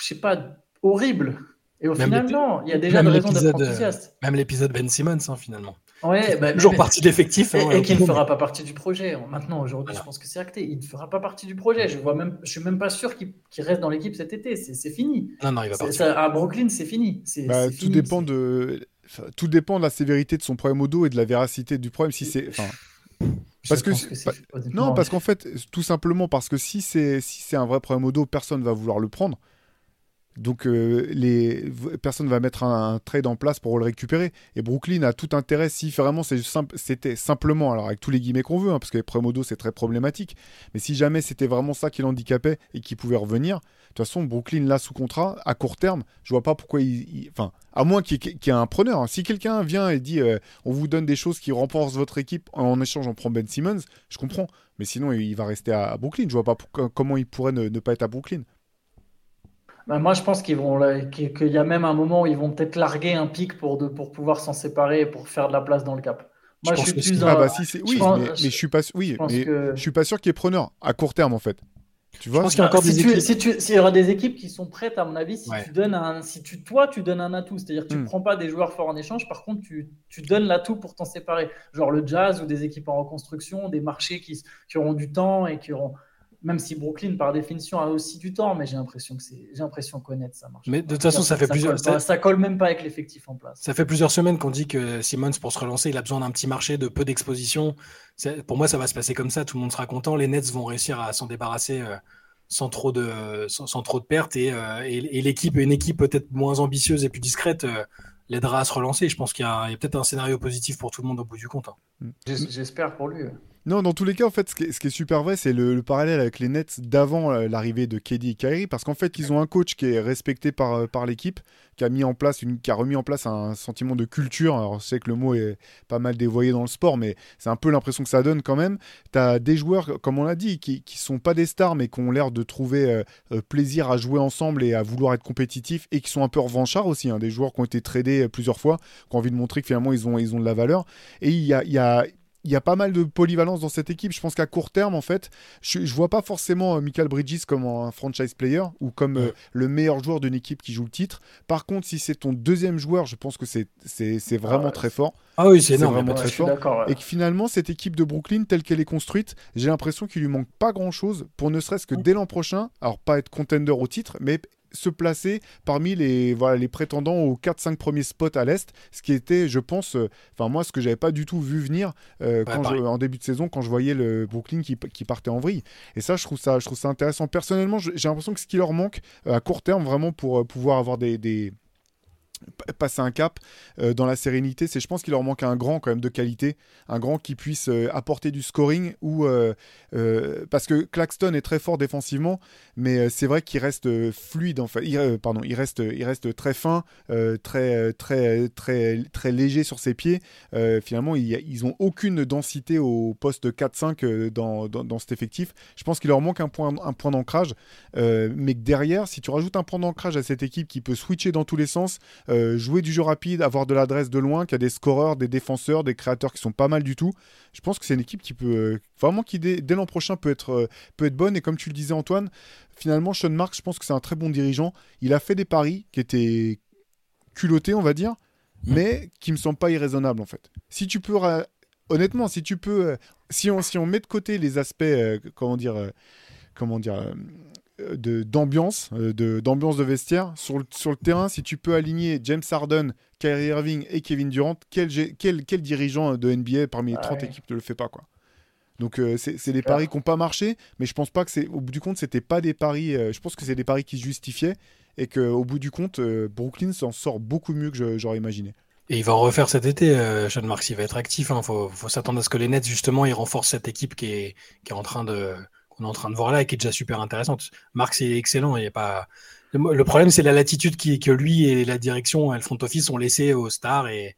Speaker 4: je sais pas, horrible. Et au final, non, il y a déjà une raison d'être euh, enthousiaste.
Speaker 5: Même l'épisode Ben Simmons, hein, finalement.
Speaker 4: Ouais, bah,
Speaker 5: toujours partie de l'effectif.
Speaker 4: Hein, et, qui ne fera pas partie du projet. Maintenant, aujourd'hui, je pense que c'est acté. Il ne fera pas partie du projet. Je vois même, je suis même pas sûr qu'il reste dans l'équipe cet été. C'est fini.
Speaker 5: Non, non, il va partir.
Speaker 4: à Brooklyn, c'est fini.
Speaker 3: Bah, tout dépend de tout dépend de la sévérité de son problème au dos et de la véracité du problème. Si c'est, parce que, non, parce qu'en fait, tout simplement parce que si c'est si c'est un vrai problème au dos, personne va vouloir le prendre. Donc euh, les personne va mettre un, trade en place pour le récupérer. Et Brooklyn a tout intérêt si vraiment c'était simplement, alors avec tous les guillemets qu'on veut, hein, parce que les dos c'est très problématique. Mais si jamais c'était vraiment ça qui l'handicapait et qui pouvait revenir, de toute façon, Brooklyn, là, sous contrat, à court terme, je vois pas pourquoi il. Enfin, à moins qu'il y, ait un preneur. Hein. Si quelqu'un vient et dit euh, on vous donne des choses qui renforcent votre équipe, en échange, on prend Ben Simmons, je comprends. Mais sinon, il va rester à, Brooklyn. Je vois pas comment il pourrait ne, pas être à Brooklyn.
Speaker 4: Bah, moi, je pense qu'ils vont, qu'il y a même un moment où ils vont peut-être larguer un pic pour, de, pour pouvoir s'en séparer et pour faire de la place dans le cap.
Speaker 3: Moi, je, suis plus. Ah, bah, si, oui, mais, je suis pas, oui, mais je suis pas sûr qu'il y ait preneur à court terme, en fait.
Speaker 4: Tu vois, qu'il y a encore des équipes. S'il y aura des équipes qui sont prêtes, à mon avis, si tu donnes un, si tu, toi, tu donnes un atout, c'est-à-dire que tu ne hmm. prends pas des joueurs forts en échange, par contre, tu, tu donnes l'atout pour t'en séparer. Genre le jazz ou des équipes en reconstruction, des marchés qui, qui auront du temps et qui auront même si Brooklyn, par définition, a aussi du temps, mais j'ai l'impression que c'est, j'ai l'impression connaître ça marche.
Speaker 5: Mais de toute façon, ça, fait plusieurs.
Speaker 4: ça... ça... colle même pas avec l'effectif en place.
Speaker 5: Ça fait plusieurs semaines qu'on dit que Simmons, pour se relancer, il a besoin d'un petit marché, de peu d'exposition. Pour moi, ça va se passer comme ça. Tout le monde sera content. Les Nets vont réussir à s'en débarrasser. Euh, sans trop de, sans, trop de pertes et, euh, et, l'équipe, une équipe peut-être moins ambitieuse et plus discrète, euh, l'aidera à se relancer. Je pense qu'il y a, peut-être un scénario positif pour tout le monde au bout du compte. Hein.
Speaker 4: J'espère pour lui.
Speaker 3: Non, dans tous les cas, en fait, ce qui est, super vrai, c'est le, parallèle avec les Nets d'avant euh, l'arrivée de KD et Kyrie, parce qu'en fait, ils ont un coach qui est respecté par, euh, par l'équipe, qui a mis en place qui a remis en place un sentiment de culture. Alors, je sais que le mot est pas mal dévoyé dans le sport, mais c'est un peu l'impression que ça donne quand même. Tu as des joueurs, comme on l'a dit, qui, qui sont pas des stars, mais qui ont l'air de trouver euh, plaisir à jouer ensemble et à vouloir être compétitifs, et qui sont un peu revanchards aussi. Hein, des joueurs qui ont été tradés plusieurs fois, qui ont envie de montrer que finalement ils ont, ils ont de la valeur. Et il y a il y a pas mal de polyvalence dans cette équipe. Je pense qu'à court terme, en fait, je, ne vois pas forcément euh, Michael Bridges comme un franchise player ou comme euh, le meilleur joueur d'une équipe qui joue le titre. Par contre, si c'est ton deuxième joueur, je pense que c'est vraiment ah, très fort.
Speaker 5: Ah oui, c'est
Speaker 3: vraiment très fort. Et que finalement, cette équipe de Brooklyn, telle qu'elle est construite, j'ai l'impression qu'il lui manque pas grand chose pour ne serait-ce que dès l'an prochain, alors pas être contender au titre, mais se placer parmi les, voilà, les prétendants aux 4-5 premiers spots à l'Est, ce qui était, je pense, euh, enfin moi, ce que j'avais pas du tout vu venir euh, quand en début de saison quand je voyais le Brooklyn qui, qui, partait en vrille. Et ça, je trouve ça, je trouve ça intéressant. Personnellement, j'ai l'impression que ce qui leur manque euh, à court terme, vraiment pour pouvoir avoir des, des passer un cap euh, dans la sérénité. C'est, je pense qu'il leur manque un grand quand même de qualité, un grand qui puisse euh, apporter du scoring euh, parce que Claxton est très fort défensivement, mais c'est vrai qu'il reste fluide. Il, reste, très fin, très, léger sur ses pieds. finalement, ils, ont aucune densité au poste 4-5 dans, dans, cet effectif. Je pense qu'il leur manque un point, d'ancrage, mais derrière, si tu rajoutes un point d'ancrage à cette équipe qui peut switcher dans tous les sens. Euh, jouer du jeu rapide, avoir de l'adresse de loin, qui a des scoreurs, des défenseurs, des créateurs qui sont pas mal du tout. Je pense que c'est une équipe qui peut euh, vraiment qui dès, l'an prochain peut être, euh, peut être bonne. Et comme tu le disais Antoine, finalement Sean Marks, je pense que c'est un très bon dirigeant. Il a fait des paris qui étaient culottés, on va dire, mm. mais qui me semblent pas irraisonnables en fait. Si tu peux, honnêtement, si tu peux, si on, si on met de côté les aspects, comment dire, comment dire d'ambiance, de, de, d'ambiance de, vestiaire. Sur le, sur le terrain, si tu peux aligner James Harden, Kyrie Irving et Kevin Durant, quel, quel, quel dirigeant de NBA parmi les 30 équipes ne le fait pas quoi donc euh, c'est des paris qui n'ont pas marché, mais je pense pas que c'est au bout du compte c'était pas des paris. Euh, je pense que c'est des paris qui se justifiaient et qu'au bout du compte euh, Brooklyn s'en sort beaucoup mieux que j'aurais imaginé.
Speaker 5: Et il va en refaire cet été, Sean Marks, il va être actif. Il hein. faut, faut s'attendre à ce que les Nets justement ils renforcent cette équipe qui est, qui est en train de qu'on est en train de voir là et qui est déjà super intéressante. Marx est excellent. Il y a pas... Le problème, c'est la latitude qui, que lui et la direction et le front office ont laissé aux stars. Et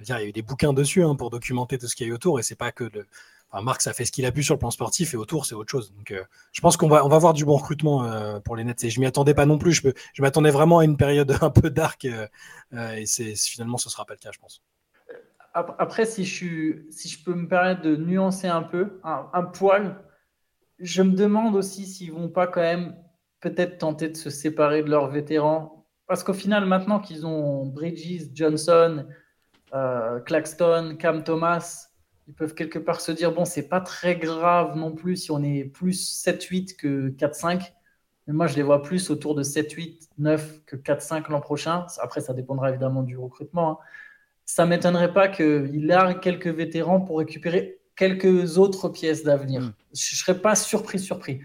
Speaker 5: il y a eu des bouquins dessus hein, pour documenter tout ce qu'il y a eu autour. Et c'est pas que de... enfin, Marx a fait ce qu'il a pu sur le plan sportif et autour, c'est autre chose. Donc, euh, je pense qu'on va, on va voir du bon recrutement euh, pour les Nets. Et je m'y attendais pas non plus. Je, je m'attendais vraiment à une période (laughs) un peu dark. Euh, et c'est finalement, ce sera pas le cas, je pense.
Speaker 4: Après, si je, suis, si je peux me permettre de nuancer un peu, un poil, je me demande aussi s'ils vont pas quand même peut-être tenter de se séparer de leurs vétérans. Parce qu'au final, maintenant qu'ils ont Bridges, Johnson, euh, Claxton, Cam Thomas, ils peuvent quelque part se dire bon, c'est pas très grave non plus si on est plus 7-8 que 4-5. Mais moi, je les vois plus autour de 7-8, 9 que 4-5 l'an prochain. Après, ça dépendra évidemment du recrutement. Hein. Ça m'étonnerait pas qu'il largue quelques vétérans pour récupérer quelques autres pièces d'avenir. Je ne serais pas surpris, surpris.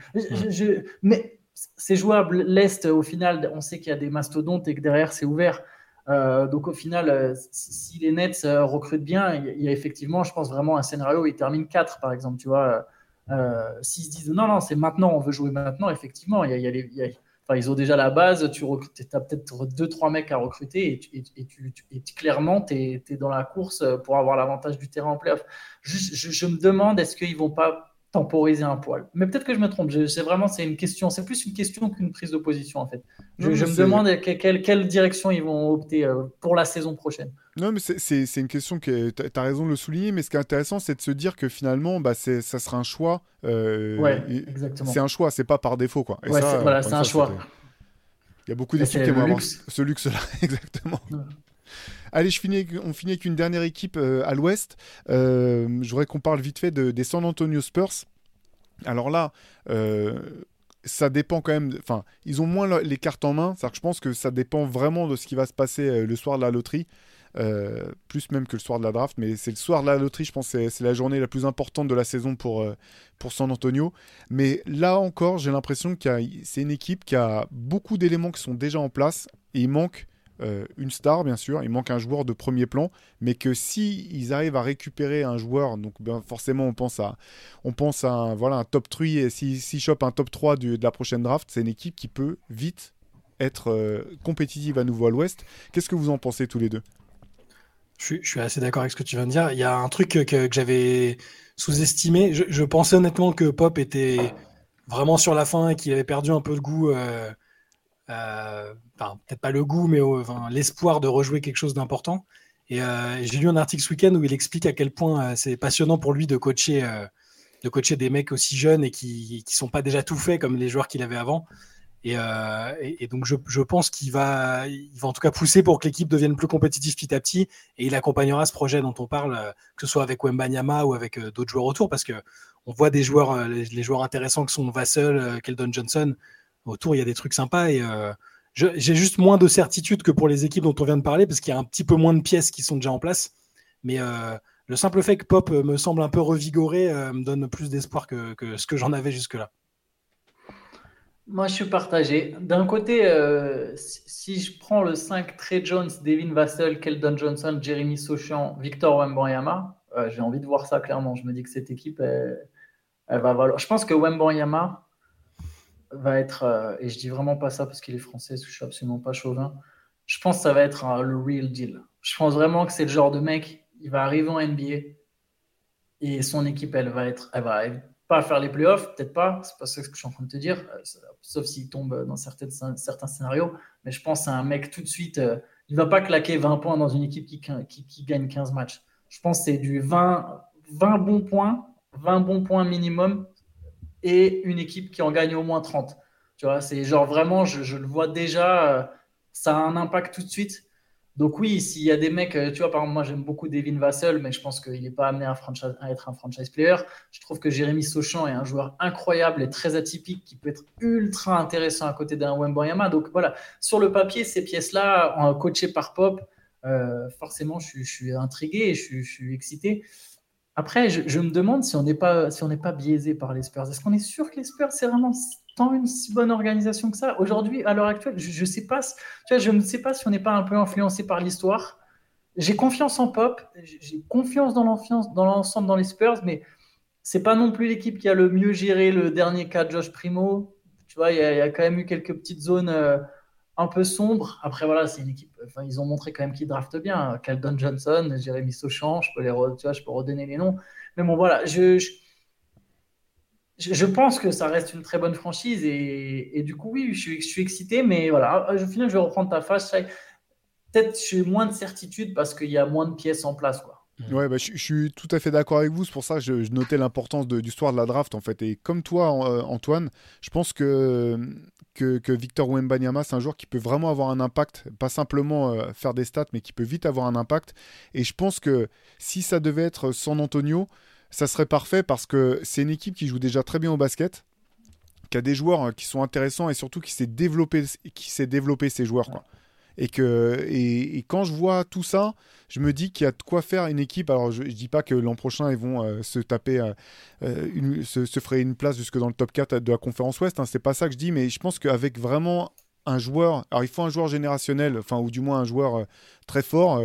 Speaker 4: Mais c'est jouable. L'Est, au final, on sait qu'il y a des mastodontes et que derrière, c'est ouvert. Euh, donc au final, euh, si les Nets euh, recrutent bien, il y, a effectivement, je pense vraiment un scénario où ils terminent 4, par exemple. Tu vois, s'ils se disent non, non, c'est maintenant, on veut jouer maintenant, effectivement, il y a, y a ils ont déjà la base, tu as peut-être deux, trois mecs à recruter et, tu, et, tu, et clairement, tu es, dans la course pour avoir l'avantage du terrain en playoff. Je, je, me demande, est-ce qu'ils vont pas temporiser un poil. Mais peut-être que je me trompe. C'est vraiment c'est une question. C'est plus une question qu'une prise de position en fait. Je, me demande quelle, quelle, direction ils vont opter euh, pour la saison prochaine.
Speaker 3: Non, mais c'est une question que tu as raison de le souligner. Mais ce qui est intéressant, c'est de se dire que finalement, bah, ça sera un choix.
Speaker 4: Euh, ouais, exactement.
Speaker 3: C'est un choix, c'est pas par défaut quoi.
Speaker 4: Et ouais, voilà, c'est un choix.
Speaker 3: Il y a beaucoup d'équipes qui aiment ce luxe-là, (laughs) exactement. Allez, on finit avec une dernière équipe euh, à l'ouest. Euh, je voudrais qu'on parle vite fait des San Antonio Spurs. Alors là, euh, ça dépend quand même. Enfin, ils ont moins les cartes en main. je pense que ça dépend vraiment de ce qui va se passer le soir de la loterie. plus même que le soir de la draft, mais c'est le soir de la loterie, je pense c'est la journée la plus importante de la saison pour, pour San Antonio. Mais là encore, j'ai l'impression que c'est une équipe qui a beaucoup d'éléments qui sont déjà en place et il manque euh, une star, bien sûr, il manque un joueur de premier plan, mais que si ils arrivent à récupérer un joueur, donc ben, forcément on pense à, on pense à un, voilà, un top 3, et si, si un top 3 de la prochaine draft, c'est une équipe qui peut vite être euh, compétitive à nouveau à l'ouest. Qu'est-ce que vous en pensez tous les deux?
Speaker 5: Je suis, assez d'accord avec ce que tu viens de dire. Il y a un truc que, j'avais sous-estimé. Je, pensais honnêtement que Pop était vraiment sur la fin et qu'il avait perdu un peu de goût. Euh, euh, peut-être pas le goût, mais l'espoir de rejouer quelque chose d'important. Et euh, j'ai lu un article ce week-end où il explique à quel point euh, c'est passionnant pour lui de coacher, de coacher des mecs aussi jeunes et qui ne sont pas déjà tout faits comme les joueurs qu'il avait avant. Et, donc je, je pense qu'il va, il va en tout cas pousser pour que l'équipe devienne plus compétitive petit à petit et il accompagnera ce projet dont on parle, que ce soit avec Wembanyama ou avec d'autres joueurs autour, parce que on voit des joueurs, les, joueurs intéressants que sont Vassell, Keldon Johnson, autour, il y a des trucs sympas et euh, j'ai juste moins de certitude que pour les équipes dont on vient de parler parce qu'il y a un petit peu moins de pièces qui sont déjà en place. Mais euh, le simple fait que Pop euh, me semble un peu revigoré me donne plus d'espoir que, ce que j'en avais jusque-là.
Speaker 4: Moi, je suis partagé. D'un côté, si, je prends le 5, Trey Jones, Devin Vassell, Keldon Johnson, Jeremy Sochian, Victor Wembanyama, euh, j'ai envie de voir ça clairement. Je me dis que cette équipe, elle, va valoir. Je pense que Wembanyama va être, euh, et je dis vraiment pas ça parce qu'il est français, je suis absolument pas chauvin. Je pense que ça va être le real deal. Je pense vraiment que c'est le genre de mec, il va arriver en NBA et son équipe, elle va être, elle va pas faire les playoffs, peut-être pas, c'est pas ce que je suis en train de te dire, euh, sauf s'il tombe dans certains scénarios, mais je pense à un mec tout de suite, euh, il va pas claquer 20 points dans une équipe qui, gagne 15 matchs. Je pense que c'est du 20, 20 bons points, 20 bons points minimum, et une équipe qui en gagne au moins 30. Tu vois, c'est genre vraiment, je, le vois déjà, euh, ça a un impact tout de suite. Donc oui, s'il y a des mecs, euh, tu vois, par exemple, moi j'aime beaucoup Devin Vassell, mais je pense qu'il n'est pas amené à, être un franchise player. Je trouve que Jérémy Sauchamp est un joueur incroyable et très atypique qui peut être ultra intéressant à côté d'un Wembanyama. Donc voilà, sur le papier, ces pièces-là, coachées par Pop, euh, forcément, je, suis intrigué et je, suis excité. Après, je, me demande si on n'est pas, si pas biaisé par les Spurs. Est-ce qu'on est sûr que les Spurs, c'est vraiment tant une si bonne organisation que ça? Aujourd'hui, à l'heure actuelle, je, sais pas, je ne sais pas si on n'est pas un peu influencé par l'histoire. J'ai confiance en Pop, j'ai confiance dans l'ensemble dans les Spurs, mais c'est pas non plus l'équipe qui a le mieux géré le dernier cas de Josh Primo. Tu vois, il y, a quand même eu quelques petites zones euh, un peu sombres. Après, voilà, c'est une équipe. Ils ont montré quand même qu'ils draftent bien. Caldon Johnson, Jérémy Sauchan, je peux les, tu vois, je peux redonner les noms. Mais bon, voilà, je je, pense que ça reste une très bonne franchise et, du coup, oui, je suis, je excité, mais voilà, au final, je vais reprendre ta face. Peut-être j'ai moins de certitude parce qu'il y a moins de pièces en place. Quoi.
Speaker 3: Mmh. Ouais, bah, je, suis tout à fait d'accord avec vous. C'est pour ça que je, notais l'importance du soir de la draft, en fait. Et comme toi, euh, Antoine, je pense que, que, Victor Wembanyama, c'est un joueur qui peut vraiment avoir un impact, pas simplement euh, faire des stats, mais qui peut vite avoir un impact. Et je pense que si ça devait être San Antonio, ça serait parfait parce que c'est une équipe qui joue déjà très bien au basket, qui a des joueurs hein, qui sont intéressants et surtout qui s'est développé, qui s'est développé ces joueurs. Et, que, et, quand je vois tout ça, je me dis qu'il y a de quoi faire une équipe. Alors, je ne dis pas que l'an prochain, ils vont euh, se taper, euh, euh, une, se, se, une place jusque dans le top 4 de la conférence Ouest. Hein, c'est pas ça que je dis, mais je pense qu'avec vraiment un joueur, alors il faut un joueur générationnel, enfin, ou du moins un joueur très fort.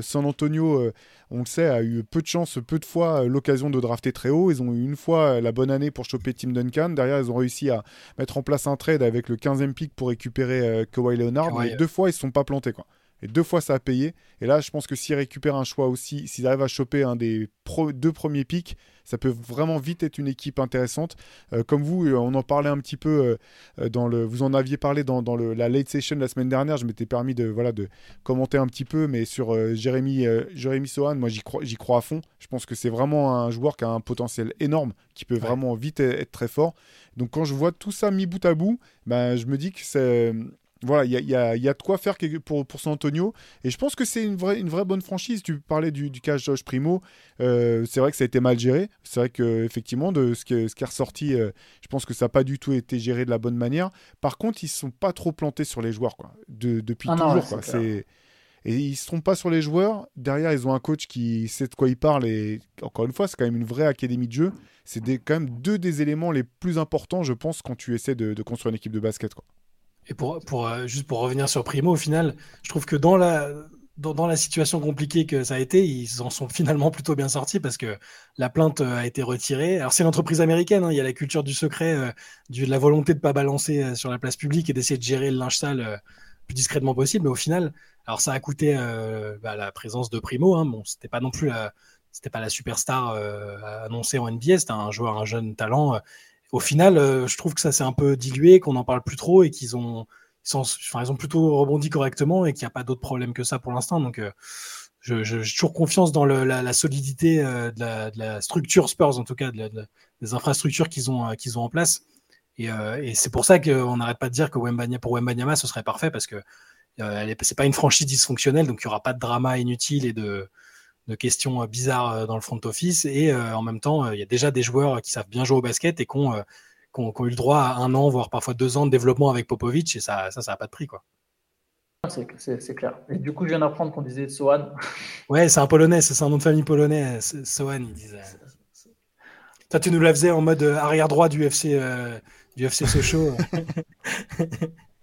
Speaker 3: San Antonio on le sait, a eu peu de chance, peu de fois euh, l'occasion de drafter très haut. Ils ont eu une fois euh, la bonne année pour choper Tim Duncan. Derrière, ils ont réussi à mettre en place un trade avec le 15e pick pour récupérer euh, Kawhi Leonard. mais deux fois, ils ne se sont pas plantés. Quoi. Et deux fois, ça a payé. Et là, je pense que s'ils récupèrent un choix aussi, s'ils arrivent à choper un des deux premiers pics, ça peut vraiment vite être une équipe intéressante. Euh, comme vous, euh, on en parlait un petit peu euh, dans le, vous en aviez parlé dans, dans le, la late session la semaine dernière. Je m'étais permis de voilà de commenter un petit peu, mais sur Jérémy, Jérémy Sohan, moi j'y crois, j'y crois à fond. Je pense que c'est vraiment un joueur qui a un potentiel énorme, qui peut vraiment vite être très fort. Donc quand je vois tout ça mis bout à bout, ben, je me dis que c'est voilà, il y a, de quoi faire pour, pour San Antonio. Et je pense que c'est une vraie, une vraie bonne franchise. Tu parlais du, du cas Josh Primo. Euh, c'est vrai que ça a été mal géré. C'est vrai qu'effectivement, de ce qui, ce qui est ressorti, euh, je pense que ça n'a pas du tout été géré de la bonne manière. Par contre, ils ne sont pas trop plantés sur les joueurs quoi, depuis ah toujours. Et ils ne se trompent pas sur les joueurs. Derrière, ils ont un coach qui sait de quoi il parle. Et encore une fois, c'est quand même une vraie académie de jeu. C'est quand même deux des éléments les plus importants, je pense, quand tu essaies de, de construire une équipe de basket. Quoi.
Speaker 5: Et pour, euh, juste pour revenir sur Primo, au final, je trouve que dans la, dans, la situation compliquée que ça a été, ils en sont finalement plutôt bien sortis parce que la plainte euh, a été retirée. Alors c'est une entreprise américaine, hein, il y a la culture du secret, euh, de la volonté de ne pas balancer sur la place publique et d'essayer de gérer le linge sale le plus discrètement possible. Mais au final, alors ça a coûté bah, la présence de Primo. Hein, bon, c'était pas non plus c'était pas la superstar annoncée en NBA, c'était un joueur, un jeune talent au final, euh, je trouve que ça s'est un peu dilué, qu'on n'en parle plus trop et qu'ils ont, ils, ont plutôt rebondi correctement et qu'il n'y a pas d'autres problèmes que ça pour l'instant. Donc, euh, j'ai toujours confiance dans la, solidité euh, de, la, structure Spurs, en tout cas, des infrastructures qu'ils ont, qu'ils ont en place. Et, c'est pour ça qu'on n'arrête pas de dire que pour Wembanyama, ce serait parfait parce que euh, c'est pas une franchise dysfonctionnelle, donc il n'y aura pas de drama inutile et de, de questions euh, bizarres euh, dans le front office. Et euh, en même temps, il y a déjà des joueurs qui savent bien jouer au basket et qui ont, eu le droit à un an, voire parfois deux ans de développement avec Popovic. Et ça, ça n'a pas de prix. quoi.
Speaker 4: C'est clair. Et du coup, je viens d'apprendre qu'on disait Sohan. (laughs)
Speaker 5: Ouais, c'est un polonais, c'est un nom de famille polonais. Sohan, il disait. Toi, tu nous la faisais en mode arrière droit du FC, du FC Sochaux. (laughs)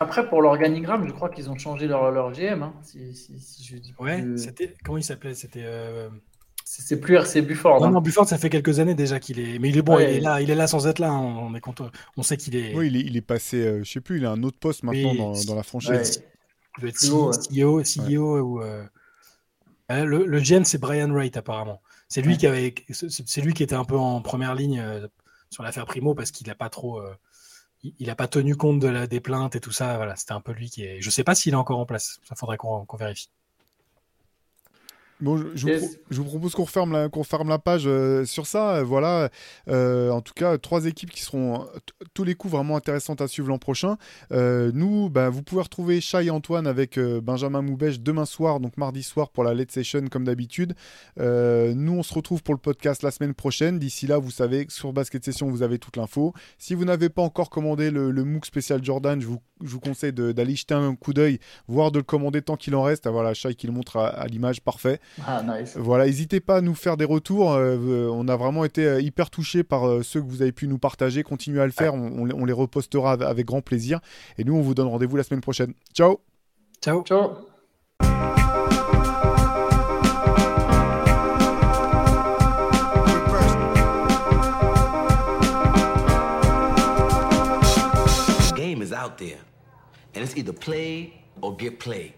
Speaker 4: Après, pour l'organigramme, je crois qu'ils ont changé leur, leur GM. Hein, si, si, si je dis
Speaker 5: ouais,
Speaker 4: plus-
Speaker 5: c'était comment il s'appelait? C'était euh,
Speaker 4: C'est plus RC Bufford.
Speaker 5: non,
Speaker 4: hein.
Speaker 5: non, Bufford, ça fait quelques années déjà qu'il est, mais il est bon,
Speaker 4: Ouais.
Speaker 5: il est là, il est là sans être là. hein, On est content, on sait qu'il est,
Speaker 3: Oui, il est, il est passé, euh, je sais plus, il a un autre poste maintenant
Speaker 5: Oui,
Speaker 3: dans, dans la
Speaker 4: Ouais.
Speaker 3: franchise.
Speaker 5: il doit être
Speaker 4: haut,
Speaker 5: CEO, CEO ou euh, euh, le, le GM c'est Brian Wright apparemment. C'est lui
Speaker 4: Ouais.
Speaker 5: qui avait, c'est lui qui était un peu en première ligne euh, sur l'affaire Primo parce qu'il a pas trop, euh, il, il a pas tenu compte de la, des plaintes et tout ça. Voilà, c'était un peu lui qui est. Je sais pas s'il est encore en place. Ça faudrait qu'on vérifie.
Speaker 3: Bon, je, je vous,
Speaker 4: Yes.
Speaker 3: pro- je vous propose qu'on referme la, qu'on referme la page euh, sur ça. Euh, Voilà, Euh, en tout cas, trois équipes qui seront tous les coups vraiment intéressantes à suivre l'an prochain. Euh, nous, bah, vous pouvez retrouver Shai et Antoine avec Benjamin Moubèche demain soir, donc mardi soir pour la Late Session comme d'habitude. Nous, on se retrouve pour le podcast la semaine prochaine. D'ici là, vous savez sur Basket Session, vous avez toute l'info. Si vous n'avez pas encore commandé le, le MOOC spécial Jordan, je vous, je vous conseille d'aller jeter un coup d'œil, voire de le commander tant qu'il en reste. Ah, voilà, Shai qui le montre à- à l'image, parfait.
Speaker 4: Ah, nice.
Speaker 3: Voilà, n'hésitez pas à nous faire des retours. euh, euh, on a vraiment été euh, hyper touchés par euh, ceux que vous avez pu nous partager. Continuez à le faire, on, on les- on les repostera avec, avec grand plaisir. Et nous, on vous donne rendez-vous la semaine prochaine. Ciao
Speaker 5: Ciao.
Speaker 4: Ciao.
Speaker 6: game is out there, and it's either play or get played.